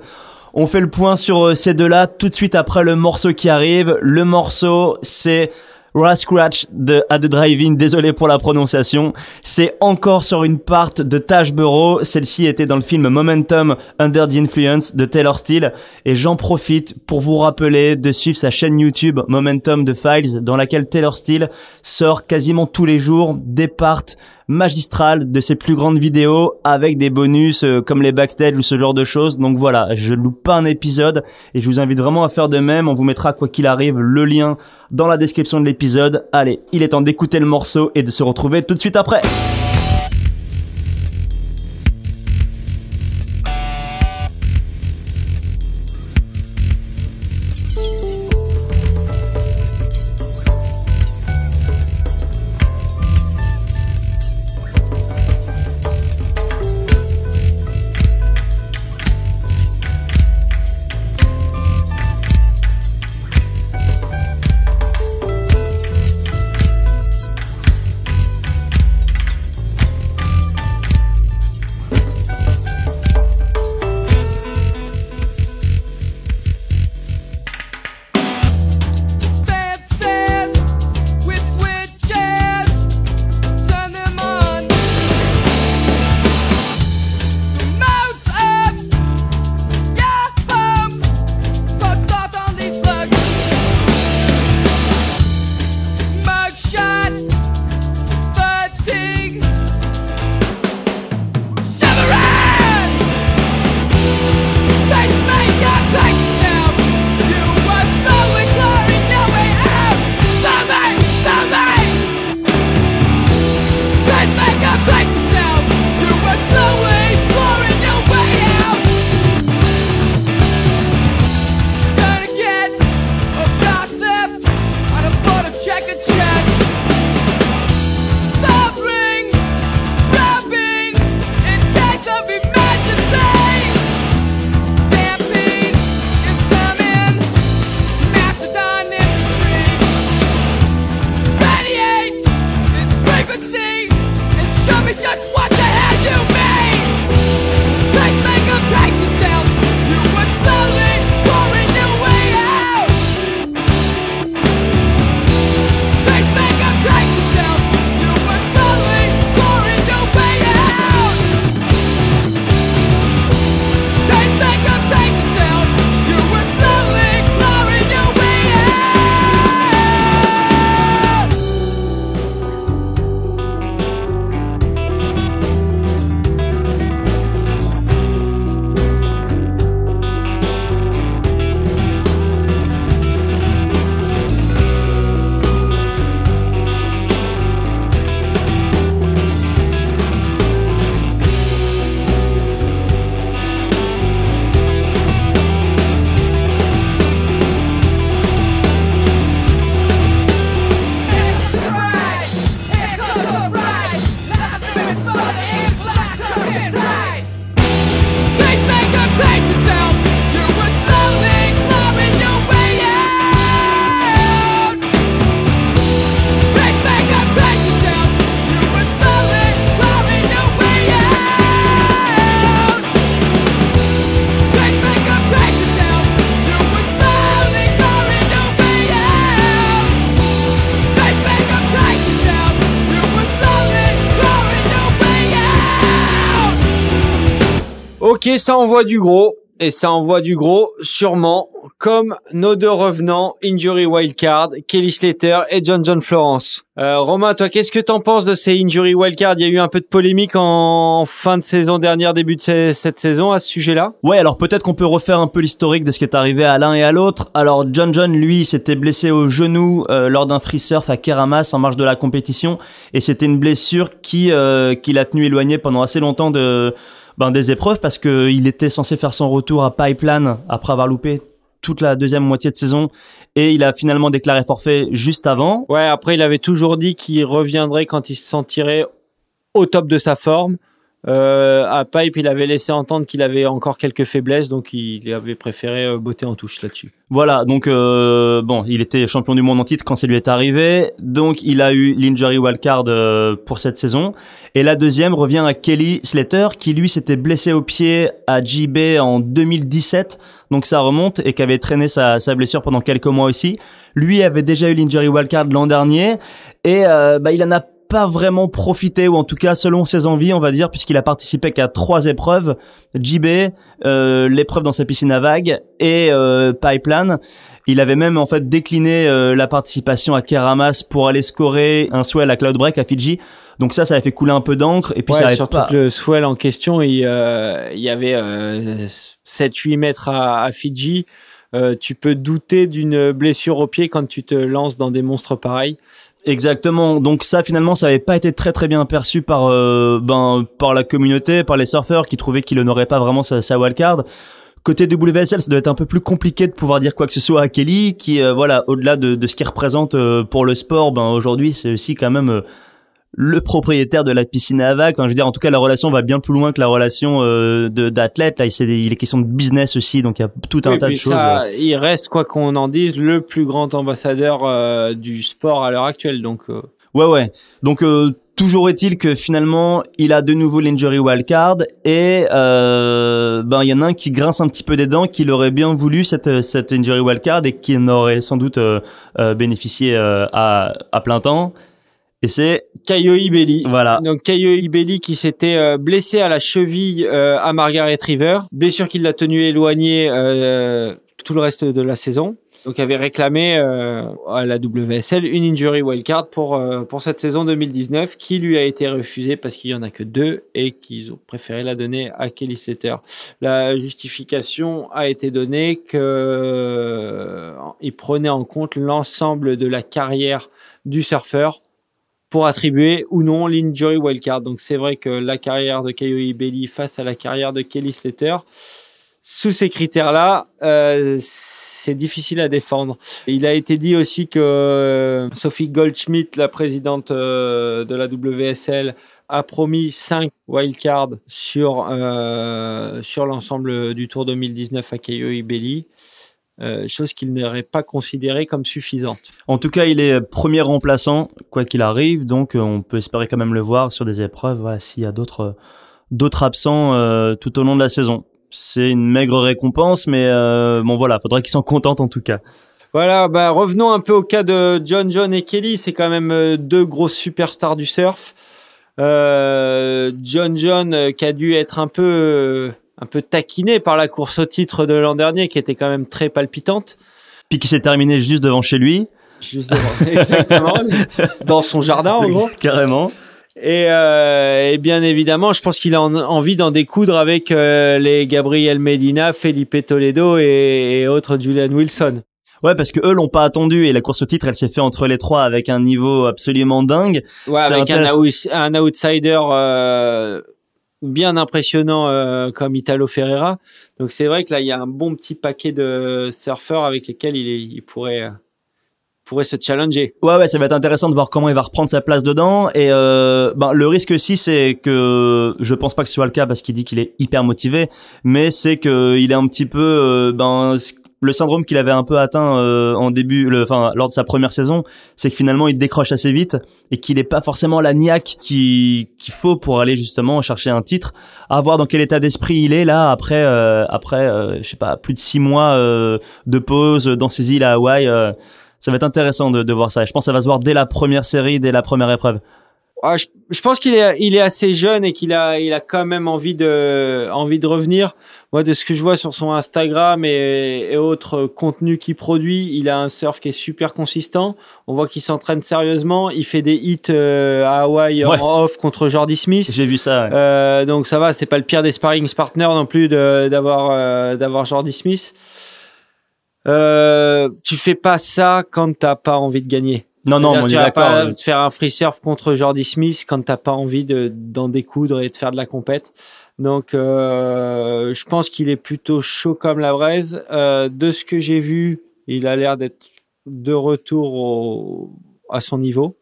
On fait le point sur euh, ces deux-là tout de suite après le morceau qui arrive. Le morceau, c'est Rascratch de à The Drive-In, désolé pour la prononciation. C'est encore sur une part de Taj Burrow. Celle-ci était dans le film Momentum Under the Influence de Taylor Steele. Et j'en profite pour vous rappeler de suivre sa chaîne YouTube Momentum The Files, dans laquelle Taylor Steele sort quasiment tous les jours des parts magistrales de ses plus grandes vidéos avec des bonus euh, comme les backstage ou ce genre de choses. Donc voilà, je loupe pas un épisode et je vous invite vraiment à faire de même. On vous mettra quoi qu'il arrive le lien dans la description de l'épisode. Allez, il est temps d'écouter le morceau et de se retrouver tout de suite après. Ok, ça envoie du gros. Et ça envoie du gros, sûrement, comme nos deux revenants, Injury Wildcard, Kelly Slater et John John Florence. Euh, Romain, toi, qu'est-ce que t'en penses de ces Injury Wildcard? Il y a eu un peu de polémique en fin de saison dernière, début de ce- cette saison à ce sujet-là? Ouais, alors peut-être qu'on peut refaire un peu l'historique de ce qui est arrivé à l'un et à l'autre. Alors John John, lui, s'était blessé au genou euh, lors d'un free surf à Keramas en marge de la compétition, et c'était une blessure qui euh, qui l'a tenu éloigné pendant assez longtemps de ben, des épreuves parce que il était censé faire son retour à Pipeline après avoir loupé toute la deuxième moitié de saison et il a finalement déclaré forfait juste avant. Ouais, après, il avait toujours dit qu'il reviendrait quand il se sentirait au top de sa forme. Euh, à Pipe, il avait laissé entendre qu'il avait encore quelques faiblesses, donc il avait préféré euh, botter en touche là-dessus. Voilà, donc euh, bon, il était champion du monde en titre quand ça lui est arrivé, donc il a eu l'injury wildcard pour cette saison. Et la deuxième revient à Kelly Slater, qui lui s'était blessé au pied à JB en 2017, donc ça remonte, et qui avait traîné sa, blessure pendant quelques mois aussi. Lui avait déjà eu l'injury wildcard l'an dernier, et bah, il en a pas vraiment profité, ou en tout cas selon ses envies, on va dire, puisqu'il a participé qu'à trois épreuves, JB, euh, l'épreuve dans sa piscine à vagues et euh, Pipeline. Il avait même en fait décliné euh, la participation à Keramas pour aller scorer un swell à Cloud Break à Fidji. Donc ça, ça avait fait couler un peu d'encre. Et puis ça Ouais, avait surtout pas... que le swell en question, il, euh, il y avait 7-8 mètres à, à Fidji. Euh, tu peux douter d'une blessure au pied quand tu te lances dans des monstres pareils. Exactement. Donc ça, finalement, ça avait pas été très très bien perçu par euh, ben par la communauté, par les surfeurs qui trouvaient qu'il n'aurait pas vraiment sa, sa wildcard. Côté WSL, ça doit être un peu plus compliqué de pouvoir dire quoi que ce soit à Kelly, qui euh, voilà, au-delà de, de ce qu'il représente euh, pour le sport, ben aujourd'hui, c'est aussi quand même euh, le propriétaire de la piscine à. Enfin, je veux dire, en tout cas, la relation va bien plus loin que la relation euh, de d'athlète. Là, il est question de business aussi, donc il y a tout un Oui, tas de choses. ça, ouais. Il reste, quoi qu'on en dise, le plus grand ambassadeur euh, du sport à l'heure actuelle. Donc, euh, Ouais, ouais. Donc, euh, toujours est-il que finalement, il a de nouveau l'injury wildcard et euh, ben il y en a un qui grince un petit peu des dents, qui aurait bien voulu cette cette injury wildcard et qui en aurait sans doute euh, euh, bénéficié euh, à à plein temps. Et c'est Kayoi Belli. voilà. Donc Kayoi Belli qui s'était euh, blessé à la cheville euh, à Margaret River, blessure qui l'a tenu éloigné euh, tout le reste de la saison. Donc avait réclamé euh, à la WSL une injury wildcard pour euh, pour cette saison 2019 qui lui a été refusée parce qu'il y en a que deux et qu'ils ont préféré la donner à Kelly Slater. La justification a été donnée que euh, il prenait en compte l'ensemble de la carrière du surfeur pour attribuer ou non l'injury wildcard. Donc c'est vrai que la carrière de Kayoi Belli face à la carrière de Kelly Slater, sous ces critères-là, euh, c'est difficile à défendre. Il a été dit aussi que euh, Sophie Goldschmidt, la présidente euh, de la WSL, a promis 5 wildcards sur, euh, sur l'ensemble du Tour 2019 à Kayoi Belli. Euh, chose qu'il n'aurait pas considérée comme suffisante. En tout cas, il est premier remplaçant quoi qu'il arrive, donc euh, on peut espérer quand même le voir sur des épreuves. Voilà, s'il y a d'autres d'autres absents euh, tout au long de la saison. C'est une maigre récompense, mais euh, bon voilà, faudrait qu'ils s'en contentent en tout cas. Voilà, bah, revenons un peu au cas de John John et Kelly. C'est quand même euh, deux grosses superstars du surf. Euh, John John euh, qui a dû être un peu, euh, un peu taquiné par la course au titre de l'an dernier, qui était quand même très palpitante. Puis qui s'est terminé juste devant chez lui. Juste devant, (laughs) exactement, dans son jardin en gros. (laughs) Carrément. Et, euh, et bien évidemment, je pense qu'il a en- envie d'en découdre avec euh, les Gabriel Medina, Felipe Toledo et, et autres Julian Wilson. Ouais, parce que eux l'ont pas attendu et la course au titre, elle s'est fait entre les trois avec un niveau absolument dingue. Ouais, avec un outsider euh, bien impressionnant euh, comme Italo Ferreira. Donc c'est vrai que là, il y a un bon petit paquet de surfeurs avec lesquels il, est- il pourrait, euh, pourrait se challenger. Ouais, ouais, ça va être intéressant de voir comment il va reprendre sa place dedans. Et euh, ben, le risque aussi, c'est que je pense pas que ce soit le cas parce qu'il dit qu'il est hyper motivé, mais c'est que il est un petit peu euh, ben le syndrome qu'il avait un peu atteint euh, en début, le, enfin lors de sa première saison, c'est que finalement il décroche assez vite et qu'il n'est pas forcément la niaque qui qu'il faut pour aller justement chercher un titre. À voir dans quel état d'esprit il est là après euh, après euh, je sais pas plus de six mois euh, de pause dans ces îles à Hawaï. euh, ça va être intéressant de, de voir ça. Je pense que ça va se voir dès la première série, dès la première épreuve. Ah, je, je pense qu'il est, il est assez jeune et qu'il a, il a quand même envie de, envie de revenir. Moi, de ce que je vois sur son Instagram et, et autres contenus qu'il produit, il a un surf qui est super consistant. On voit qu'il s'entraîne sérieusement. Il fait des hits euh, à Hawaï Ouais. en off contre Jordi Smith. J'ai vu ça. ouais. Euh, donc ça va, c'est pas le pire des sparring partners non plus de- d'avoir euh, d'avoir Jordi Smith. Euh, tu fais pas ça quand t'as pas envie de gagner. non, non, on tu est vas d'accord. pas euh, faire un free surf contre Jordi Smith quand t'as pas envie de d'en découdre et de faire de la compète. Donc, euh, je pense qu'il est plutôt chaud comme la braise. Euh, de ce que j'ai vu, il a l'air d'être de retour au- à son niveau.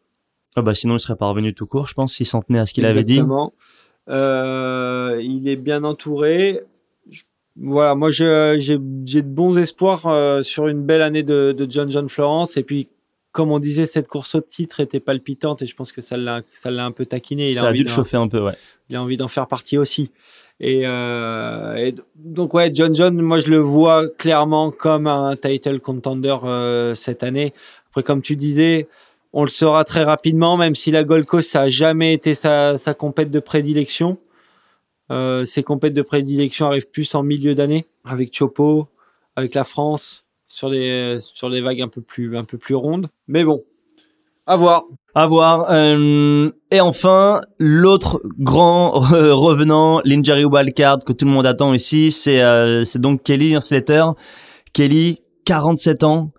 ah bah, sinon, il serait pas revenu tout court, je pense, s'il s'en tenait à ce qu'il avait dit. Exactement. Euh, il est bien entouré. Je- Voilà, moi j'ai j'ai de bons espoirs sur une belle année de, de John John Florence. Et puis, comme on disait, cette course au titre était palpitante et je pense que ça l'a ça l'a un peu taquiné. Il Ça a envie dû le chauffer un peu, ouais. il a envie d'en faire partie aussi. Et, euh, et donc ouais, John John, moi je le vois clairement comme un title contender euh, cette année. Après, comme tu disais, on le saura très rapidement, même si la Gold Coast ça a jamais été sa, sa compète de prédilection. Euh, ses compètes de prédilection arrivent plus en milieu d'année, avec Chopo, avec la France, sur des sur des vagues un peu plus un peu plus rondes. Mais bon, à voir. À voir. Euh, et enfin, l'autre grand revenant, l'injury wildcard que tout le monde attend ici, c'est euh, c'est donc Kelly Slater. Kelly, 47 ans,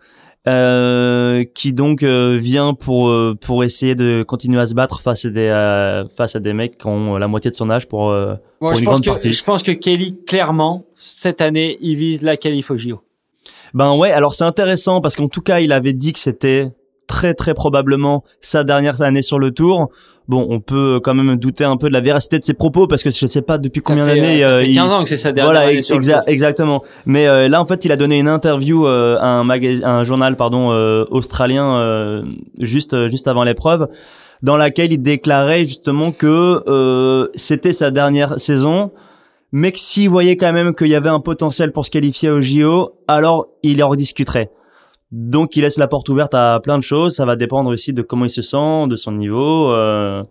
euh, qui donc euh, vient pour euh, pour essayer de continuer à se battre face à des euh, face à des mecs qui ont la moitié de son âge pour, euh, Moi, pour je une pense grande que partie. je pense que Kelly clairement cette année il vise la qualif au JO. Ben ouais, alors c'est intéressant parce qu'en tout cas, il avait dit que c'était très très probablement sa dernière année sur le tour. Bon, on peut quand même douter un peu de la véracité de ses propos parce que je sais pas depuis combien d'années ça euh, fait il 15 ans que c'est sa dernière voilà année sur le exa- tour. exactement. Mais euh, là en fait, il a donné une interview euh, à un magazine un journal pardon euh, australien euh, juste juste avant l'épreuve dans laquelle il déclarait justement que euh, c'était sa dernière saison mais que s'il voyait quand même qu'il y avait un potentiel pour se qualifier au JO, alors il en rediscuterait. Donc il laisse la porte ouverte à plein de choses, ça va dépendre aussi de comment il se sent, de son niveau. euh,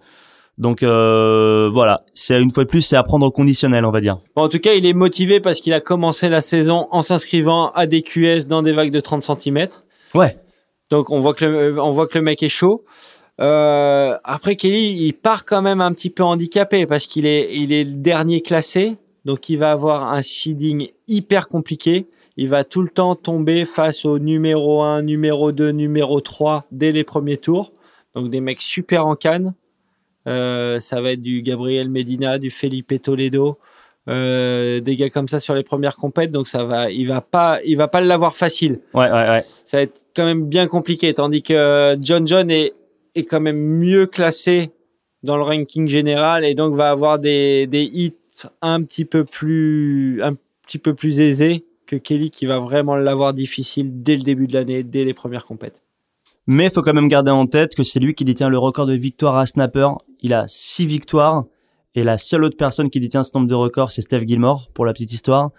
donc euh, voilà, c'est une fois de plus, c'est à prendre au conditionnel, on va dire. Bon, en tout cas, il est motivé parce qu'il a commencé la saison en s'inscrivant à des QS dans des vagues de 30 cm. Ouais. Donc on voit que le, on voit que le mec est chaud. Euh, après Kelly, il part quand même un petit peu handicapé parce qu'il est il est le dernier classé, donc il va avoir un seeding hyper compliqué. Il va tout le temps tomber face au numéro 1, numéro 2, numéro 3 dès les premiers tours. Donc des mecs super en canne. Euh, ça va être du Gabriel Medina, du Felipe Toledo, euh, des gars comme ça sur les premières compètes. Donc ça va, il va pas, il va pas l'avoir facile Ouais, ouais, ouais. ça va être quand même bien compliqué. Tandis que John John est, est quand même mieux classé dans le ranking général et donc va avoir des, des hits un petit peu plus un petit peu plus aisés que Kelly qui va vraiment l'avoir difficile dès le début de l'année, dès les premières compètes. Mais il faut quand même garder en tête que c'est lui qui détient le record de victoires à snapper. Il a six victoires et la seule autre personne qui détient ce nombre de records, c'est Steph Gilmore pour la petite histoire.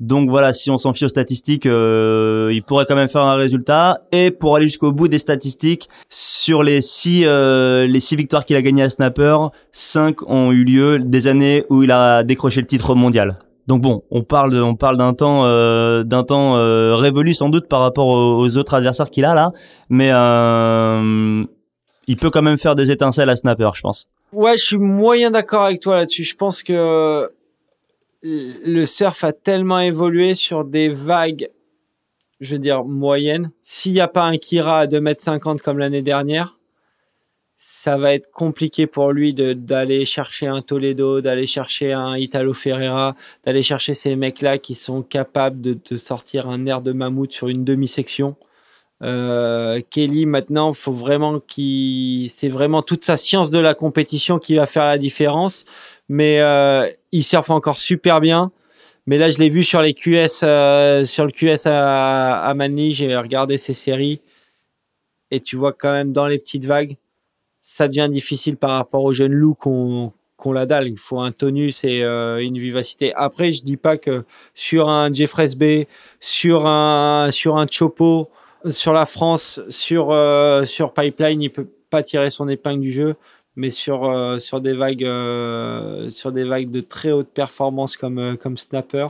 Donc voilà, si on s'en fie aux statistiques, euh, il pourrait quand même faire un résultat. Et pour aller jusqu'au bout des statistiques, sur les six, euh, les six victoires qu'il a gagnées à Snapper, cinq ont eu lieu des années où il a décroché le titre mondial. Donc bon, on parle, de- on parle d'un temps, euh, d'un temps euh, révolu sans doute par rapport aux, aux autres adversaires qu'il a là, mais euh, il peut quand même faire des étincelles à Snapper, je pense. Ouais, je suis moyen d'accord avec toi là-dessus. Je pense que le surf a tellement évolué sur des vagues, je veux dire, moyennes. S'il n'y a pas un Kira à 2m50 comme l'année dernière, ça va être compliqué pour lui d'aller chercher un Toledo, d'aller chercher un Italo Ferreira, d'aller chercher ces mecs-là qui sont capables de sortir un air de mammouth sur une demi-section. Euh, Kelly, maintenant, faut vraiment qu'il, c'est vraiment toute sa science de la compétition qui va faire la différence. Mais euh, il surfe encore super bien. Mais là, je l'ai vu sur les QS, euh, sur le QS à, à Manly, j'ai regardé ses séries et tu vois quand même dans les petites vagues, ça devient difficile par rapport aux jeunes loups qu'on qu'on la dalle. Il faut un tonus et euh, une vivacité. Après, je dis pas que sur un Jeffreys Bay, sur un sur un Chopo, sur la France, sur euh, sur Pipeline, il peut pas tirer son épingle du jeu, mais sur euh, sur des vagues euh, sur des vagues de très haute performance comme euh, comme Snapper.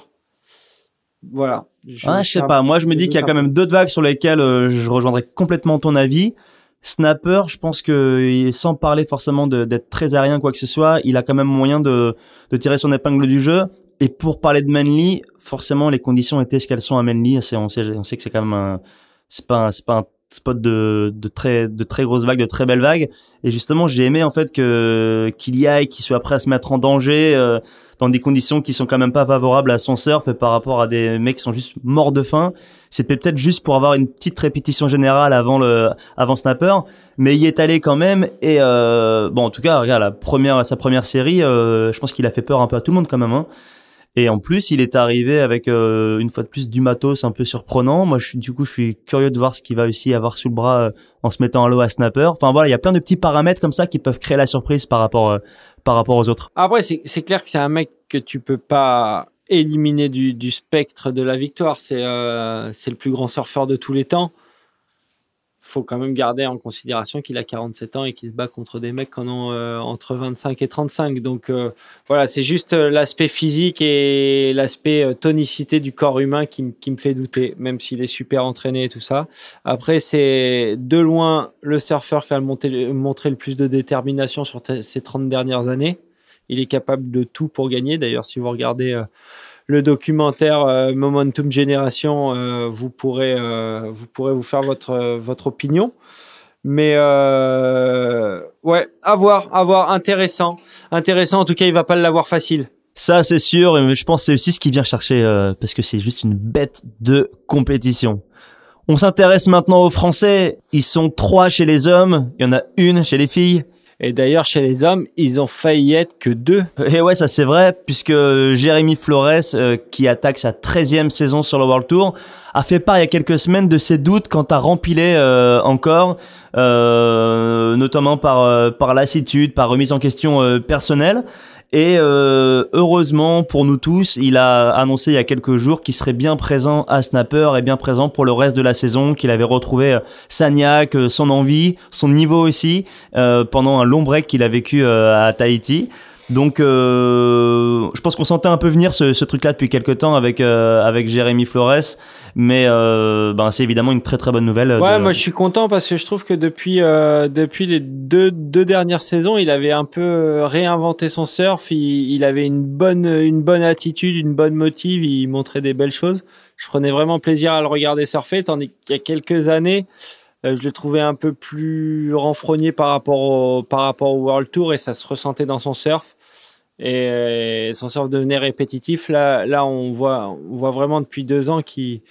Voilà. Ah, je sais pas. Moi, je me dis qu'il y a quand même d'autres vagues sur lesquelles euh, je rejoindrais complètement ton avis. Snapper, je pense que sans parler forcément d'être très aérien quoi que ce soit, il a quand même moyen de, de tirer son épingle du jeu. Et pour parler de Manly, forcément les conditions étaient ce qu'elles sont à Manly. On sait, on sait que c'est quand même un, c'est pas, un- c'est pas un spot de, de très, de très grosses vagues, de très belles vagues. Et justement, j'ai aimé en fait que qu'il y aille, qu'il soit prêt à se mettre en danger. euh, dans des conditions qui sont quand même pas favorables à son surf par rapport à des mecs qui sont juste morts de faim. C'était peut-être juste pour avoir une petite répétition générale avant le avant Snapper, mais il est allé quand même et euh, bon en tout cas regarde la première sa première série, euh, je pense qu'il a fait peur un peu à tout le monde quand même. Hein. Et en plus, il est arrivé avec euh, une fois de plus du matos un peu surprenant. Moi, je du coup, je suis curieux de voir ce qu'il va aussi avoir sous le bras euh, en se mettant à l'eau à snapper. Enfin voilà, il y a plein de petits paramètres comme ça qui peuvent créer la surprise par rapport euh, par rapport aux autres. Après, c'est clair que c'est un mec que tu peux pas éliminer du, du spectre de la victoire. C'est c'est le plus grand surfeur de tous les temps. Faut quand même garder en considération qu'il a 47 ans et qu'il se bat contre des mecs qui en ont euh, entre 25 et 35. Donc euh, voilà, c'est juste euh, l'aspect physique et l'aspect tonicité du corps humain qui, me fait douter, même s'il est super entraîné et tout ça. Après, c'est de loin le surfeur qui a montré le plus de détermination sur ces 30 dernières années. Il est capable de tout pour gagner. D'ailleurs, si vous regardez le documentaire euh, Momentum Génération, euh, vous pourrez euh, vous pourrez vous faire votre euh, votre opinion. Mais euh, ouais, à voir, à voir, intéressant, intéressant. En tout cas, il va pas l'avoir facile. Ça, c'est sûr. Et je pense que c'est aussi ce qu'il vient chercher euh, parce que c'est juste une bête de compétition. On s'intéresse maintenant aux Français. Ils sont trois chez les hommes. Il y en a une chez les filles. Et d'ailleurs, chez les hommes, ils ont failli être que deux. Et ouais, ça c'est vrai, puisque Jérémy Flores, euh, qui attaque sa 13e saison sur le World Tour, a fait part il y a quelques semaines de ses doutes quant à rempiler euh, encore, euh, notamment par, euh, par lassitude, par remise en question euh, personnelle. Et euh, heureusement pour nous tous, il a annoncé il y a quelques jours qu'il serait bien présent à Snapper et bien présent pour le reste de la saison, qu'il avait retrouvé euh, sa niaque, euh, son envie, son niveau aussi, pendant un long break qu'il a vécu à Tahiti. Donc, euh, je pense qu'on sentait un peu venir ce, ce truc-là depuis quelques temps avec euh, avec Jérémy Flores, mais euh, ben c'est évidemment une très très bonne nouvelle. Ouais, de- moi je suis content parce que je trouve que depuis euh, depuis les deux deux dernières saisons, il avait un peu euh, réinventé son surf. Il, il avait une bonne une bonne attitude, une bonne motive. Il montrait des belles choses. Je prenais vraiment plaisir à le regarder surfer, tandis qu'il y a quelques années, euh, je le trouvais un peu plus renfrogné par rapport au par rapport au World Tour et ça se ressentait dans son surf. Et euh, son surf devenait répétitif. Là, là, on voit, on voit vraiment depuis deux ans qu'il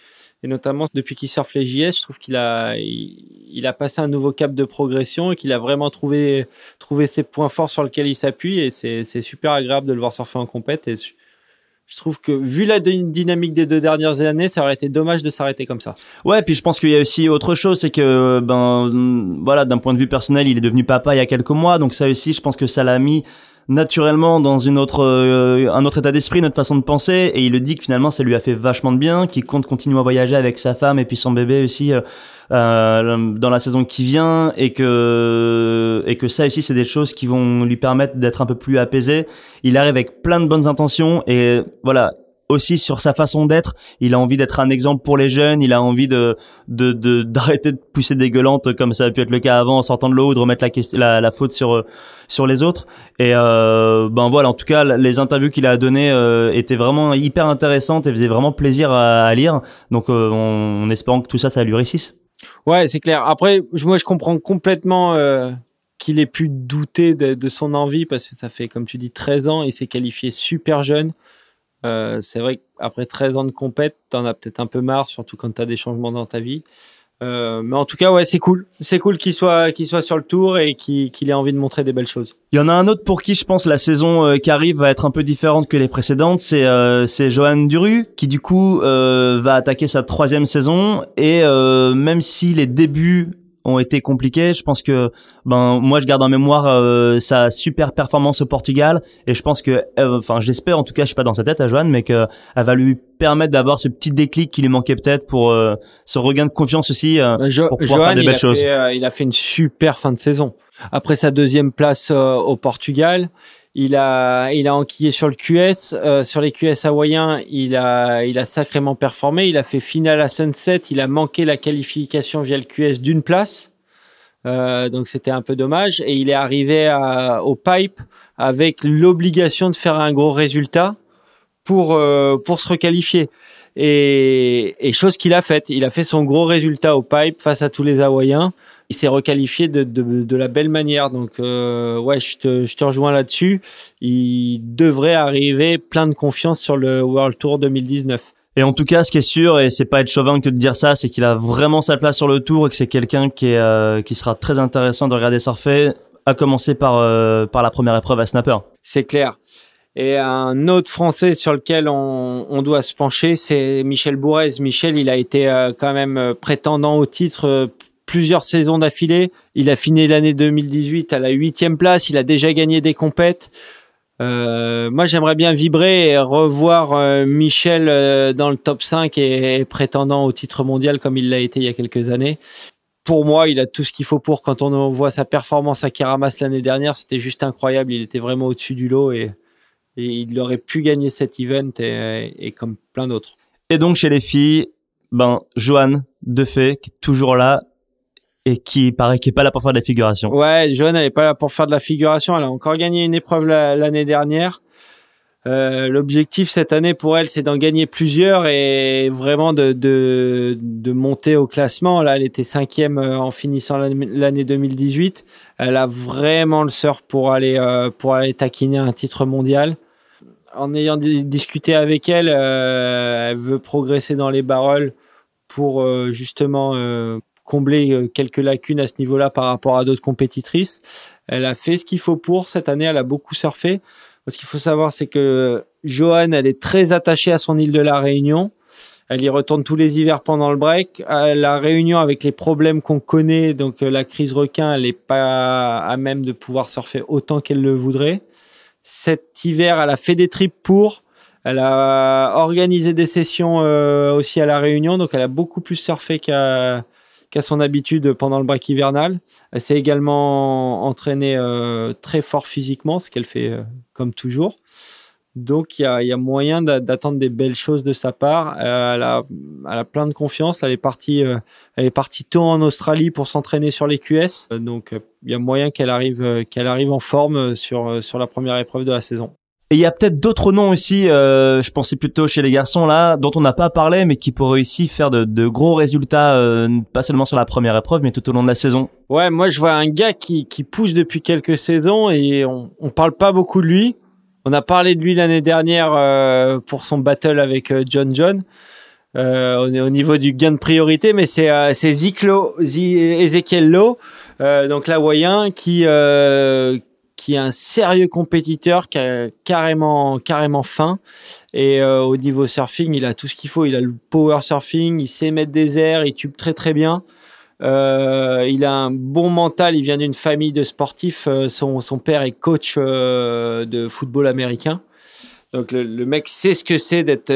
et notamment depuis qu'il surfe les JS, je trouve qu'il a, il, a passé un nouveau cap de progression et qu'il a vraiment trouvé, trouvé ses points forts sur lesquels il s'appuie et c'est, super agréable de le voir surfer en compète et je, je trouve que vu la dy- dynamique des deux dernières années, ça aurait été dommage de s'arrêter comme ça. Ouais, puis je pense qu'il y a aussi autre chose, c'est que ben voilà, d'un point de vue personnel, il est devenu papa il y a quelques mois, donc ça aussi, je pense que ça l'a mis naturellement dans une autre euh, un autre état d'esprit, notre façon de penser, et il le dit que finalement ça lui a fait vachement de bien, qu'il compte continuer à voyager avec sa femme et puis son bébé aussi euh, euh, dans la saison qui vient, et que et que ça aussi c'est des choses qui vont lui permettre d'être un peu plus apaisé. Il arrive avec plein de bonnes intentions et voilà aussi sur sa façon d'être, il a envie d'être un exemple pour les jeunes, il a envie de de de- (laughs) d'arrêter de, pousser des gueulantes comme ça a pu être le cas avant en sortant de l'eau ou de remettre la, la la faute sur euh, sur les autres et euh, ben voilà en tout cas les interviews qu'il a données euh, étaient vraiment hyper intéressantes et faisaient vraiment plaisir à, lire donc on, en espérant que tout ça ça lui réussisse. Ouais, c'est clair. Après, moi, je comprends complètement qu'il ait pu douter de, de son envie parce que ça fait, comme tu dis, 13 ans. Il s'est qualifié super jeune. Euh, c'est vrai qu'après 13 ans de compète, t'en as peut-être un peu marre, surtout quand t'as des changements dans ta vie. Euh, mais en tout cas, ouais, c'est cool. C'est cool qu'il soit, qu'il soit sur le tour et qu'il ait envie de montrer des belles choses. Il y en a un autre pour qui je pense la saison euh, qui arrive va être un peu différente que les précédentes, c'est euh, c'est Johan Duru qui du coup va attaquer sa troisième saison et même si les débuts ont été compliqués, je pense que ben moi je garde en mémoire euh, sa super performance au Portugal et je pense que euh, enfin j'espère en tout cas je suis pas dans sa tête à Johan mais que elle va lui permettre d'avoir ce petit déclic qui lui manquait peut-être pour euh, ce regain de confiance aussi euh, Bah, Jo- pour pouvoir Johan, faire des belles choses. fait, il a fait une super fin de saison. Après sa deuxième place euh, au Portugal, il a, il a enquillé sur le QS. euh, sur les QS hawaïens, il a, il a sacrément performé. Il a fait finale à Sunset. Il a manqué la qualification via le QS d'une place. Euh, donc c'était un peu dommage. Et il est arrivé au pipe avec l'obligation de faire un gros résultat pour, euh, pour se requalifier. Et chose qu'il a faite. Il a fait son gros résultat au pipe face à tous les Hawaïens. Il s'est requalifié de, de, de, la belle manière. Donc, euh, ouais, je te, je te rejoins là-dessus. Il devrait arriver plein de confiance sur le World Tour 2019. Et en tout cas, ce qui est sûr, et c'est pas être chauvin que de dire ça, c'est qu'il a vraiment sa place sur le tour et que c'est quelqu'un qui est, euh, qui sera très intéressant de regarder surfer, à commencer par, euh, par la première épreuve à Snapper. C'est clair. Et un autre Français sur lequel on, on doit se pencher, c'est Michel Bourrez. Michel, il a été euh, quand même prétendant au titre plusieurs saisons d'affilée. Il a fini l'année 2018 à la huitième place. Il a déjà gagné des compètes. Euh, moi, j'aimerais bien vibrer et revoir euh, Michel euh, dans le top 5 et, prétendant au titre mondial comme il l'a été il y a quelques années. Pour moi, il a tout ce qu'il faut pour. Quand on voit sa performance à Karamas l'année dernière, c'était juste incroyable. Il était vraiment au-dessus du lot et, il aurait pu gagner cet event et, et comme plein d'autres. Et donc, chez les filles, ben, Joanne Defay, qui est toujours là, et qui paraît qui est pas là pour faire de la figuration. Ouais, Joanne, elle est pas là pour faire de la figuration. Elle a encore gagné une épreuve l'année dernière. Euh, L'objectif cette année pour elle, c'est d'en gagner plusieurs et vraiment de, de, monter au classement. Là, elle était cinquième euh, en finissant l'année 2018. Elle a vraiment le surf pour aller euh, pour aller taquiner un titre mondial. En ayant discuté avec elle, elle veut progresser dans les barrels pour justement combler euh, quelques lacunes à ce niveau-là par rapport à d'autres compétitrices. Elle a fait ce qu'il faut pour. Cette année, elle a beaucoup surfé. Ce qu'il faut savoir, c'est que Joanne, elle est très attachée à son île de la Réunion. Elle y retourne tous les hivers pendant le break. la Réunion, avec les problèmes qu'on connaît, donc euh, la crise requin, elle n'est pas à même de pouvoir surfer autant qu'elle le voudrait. Cet hiver, elle a fait des trips pour. Elle a organisé des sessions euh, aussi à la Réunion, donc elle a beaucoup plus surfé qu'à son habitude pendant le break hivernal. Elle s'est également entraînée euh, très fort physiquement, ce qu'elle fait euh, comme toujours. Donc il y a, moyen d'attendre des belles choses de sa part. Euh, elle, a, plein de confiance. Elle est partie, elle est partie tôt en Australie pour s'entraîner sur les QS. donc il y a moyen qu'elle arrive, qu'elle arrive en forme sur, sur la première épreuve de la saison. Et il y a peut-être d'autres noms aussi, euh, je pensais plutôt chez les garçons là, dont on n'a pas parlé, mais qui pourraient aussi faire de, de gros résultats, euh, pas seulement sur la première épreuve, mais tout au long de la saison. Ouais, moi je vois un gars qui, qui pousse depuis quelques saisons et on, on parle pas beaucoup de lui. On a parlé de lui l'année dernière euh, pour son battle avec euh, John John. Euh, on est au niveau du gain de priorité, mais c'est euh, c'est Ziklo, Ezekiel Lowe, donc l'Hawaïen, qui qui est un sérieux compétiteur, qui a carrément, carrément fin. Et euh, au niveau surfing, il a tout ce qu'il faut. Il a le power surfing, il sait mettre des airs, il tube très très bien. Euh, il a un bon mental, il vient d'une famille de sportifs. Euh, son, son père est coach euh, de football américain. Donc le, le mec sait ce que c'est d'être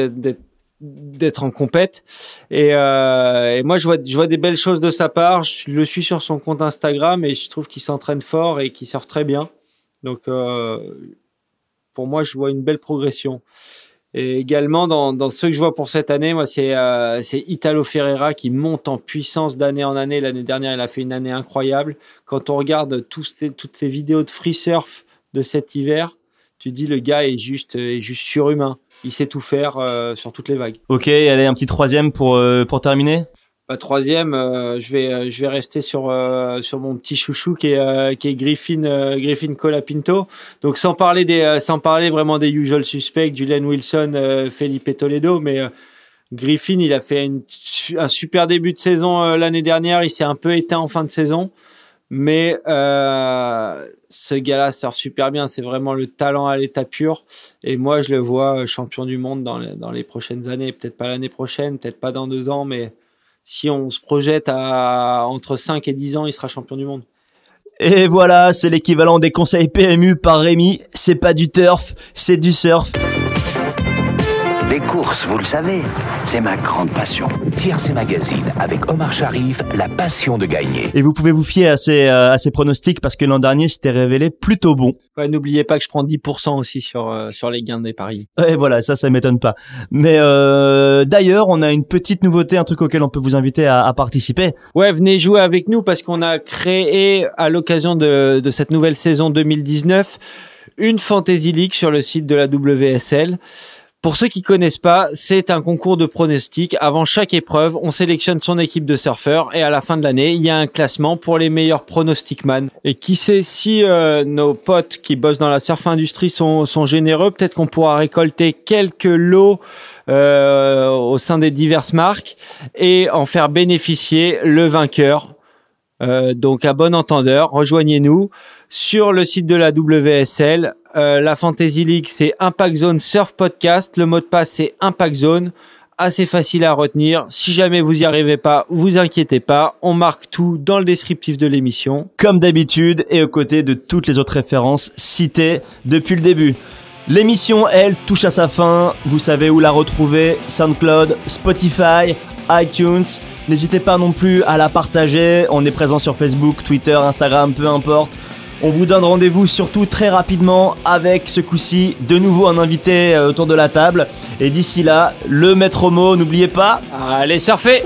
d'être en compète et, euh, et, moi je vois je vois des belles choses de sa part je le suis sur son compte Instagram et je trouve qu'il s'entraîne fort et qu'il surfe très bien donc, euh, pour moi, je vois une belle progression. Et également, dans, ceux que je vois pour cette année, moi, c'est euh, Italo Ferreira qui monte en puissance d'année en année. L'année dernière, il a fait une année incroyable. Quand on regarde toutes ces vidéos de free surf de cet hiver, tu dis le gars est juste, est juste surhumain. Il sait tout faire euh, sur toutes les vagues. Ok, allez, un petit troisième euh, pour terminer troisième, euh, je vais euh, je vais rester sur euh, sur mon petit chouchou qui est qui est Griffin Griffin Colapinto. Donc sans parler des sans parler vraiment des usual suspects, Julian Wilson, Felipe Toledo, mais Griffin, il a fait un super début de saison l'année dernière. Il s'est un peu éteint en fin de saison, mais ce gars-là sort super bien. C'est vraiment le talent à l'état pur. Et moi, je le vois champion du monde dans dans les prochaines années. Peut-être pas l'année prochaine, peut-être pas dans deux ans, mais si on se projette à entre 5 et 10 ans, il sera champion du monde. Et voilà, c'est l'équivalent des conseils PMU par Rémi. C'est pas du turf, c'est du surf. Les courses, vous le savez, c'est ma grande passion. Tiercé Magazine avec Omar Sharif, la passion de gagner. Et vous pouvez vous fier à ces, euh, à ces pronostics parce que l'an dernier, c'était révélé plutôt bon. Ouais, n'oubliez pas que je prends 10% aussi sur, euh, sur les gains des paris. Et voilà, ça, ça m'étonne pas. Mais euh, d'ailleurs, on a une petite nouveauté, un truc auquel on peut vous inviter à, à participer. Ouais, venez jouer avec nous parce qu'on a créé à l'occasion de, de cette nouvelle saison 2019 une Fantasy League sur le site de la WSL Pour ceux qui connaissent pas, c'est un concours de pronostics. Avant chaque épreuve, on sélectionne son équipe de surfeurs et à la fin de l'année, il y a un classement pour les meilleurs pronosticman. Et qui sait si euh, nos potes qui bossent dans la surf industrie sont, sont généreux, peut-être qu'on pourra récolter quelques lots euh, au sein des diverses marques et en faire bénéficier le vainqueur. Euh, donc à bon entendeur, rejoignez-nous sur le site de la WSL. Euh, la Fantasy League, c'est Impact Zone Surf Podcast. Le mot de passe, c'est Impact Zone. Assez facile à retenir. Si jamais vous y arrivez pas, vous inquiétez pas. On marque tout dans le descriptif de l'émission. Comme d'habitude et aux côtés de toutes les autres références citées depuis le début. L'émission, elle, touche à sa fin. Vous savez où la retrouver SoundCloud, Spotify, iTunes. N'hésitez pas non plus à la partager. On est présent sur Facebook, Twitter, Instagram, peu importe. On vous donne rendez-vous surtout très rapidement avec ce coup-ci de nouveau un invité euh, autour de la table. Et d'ici là, le maître mot, n'oubliez pas. Allez surfer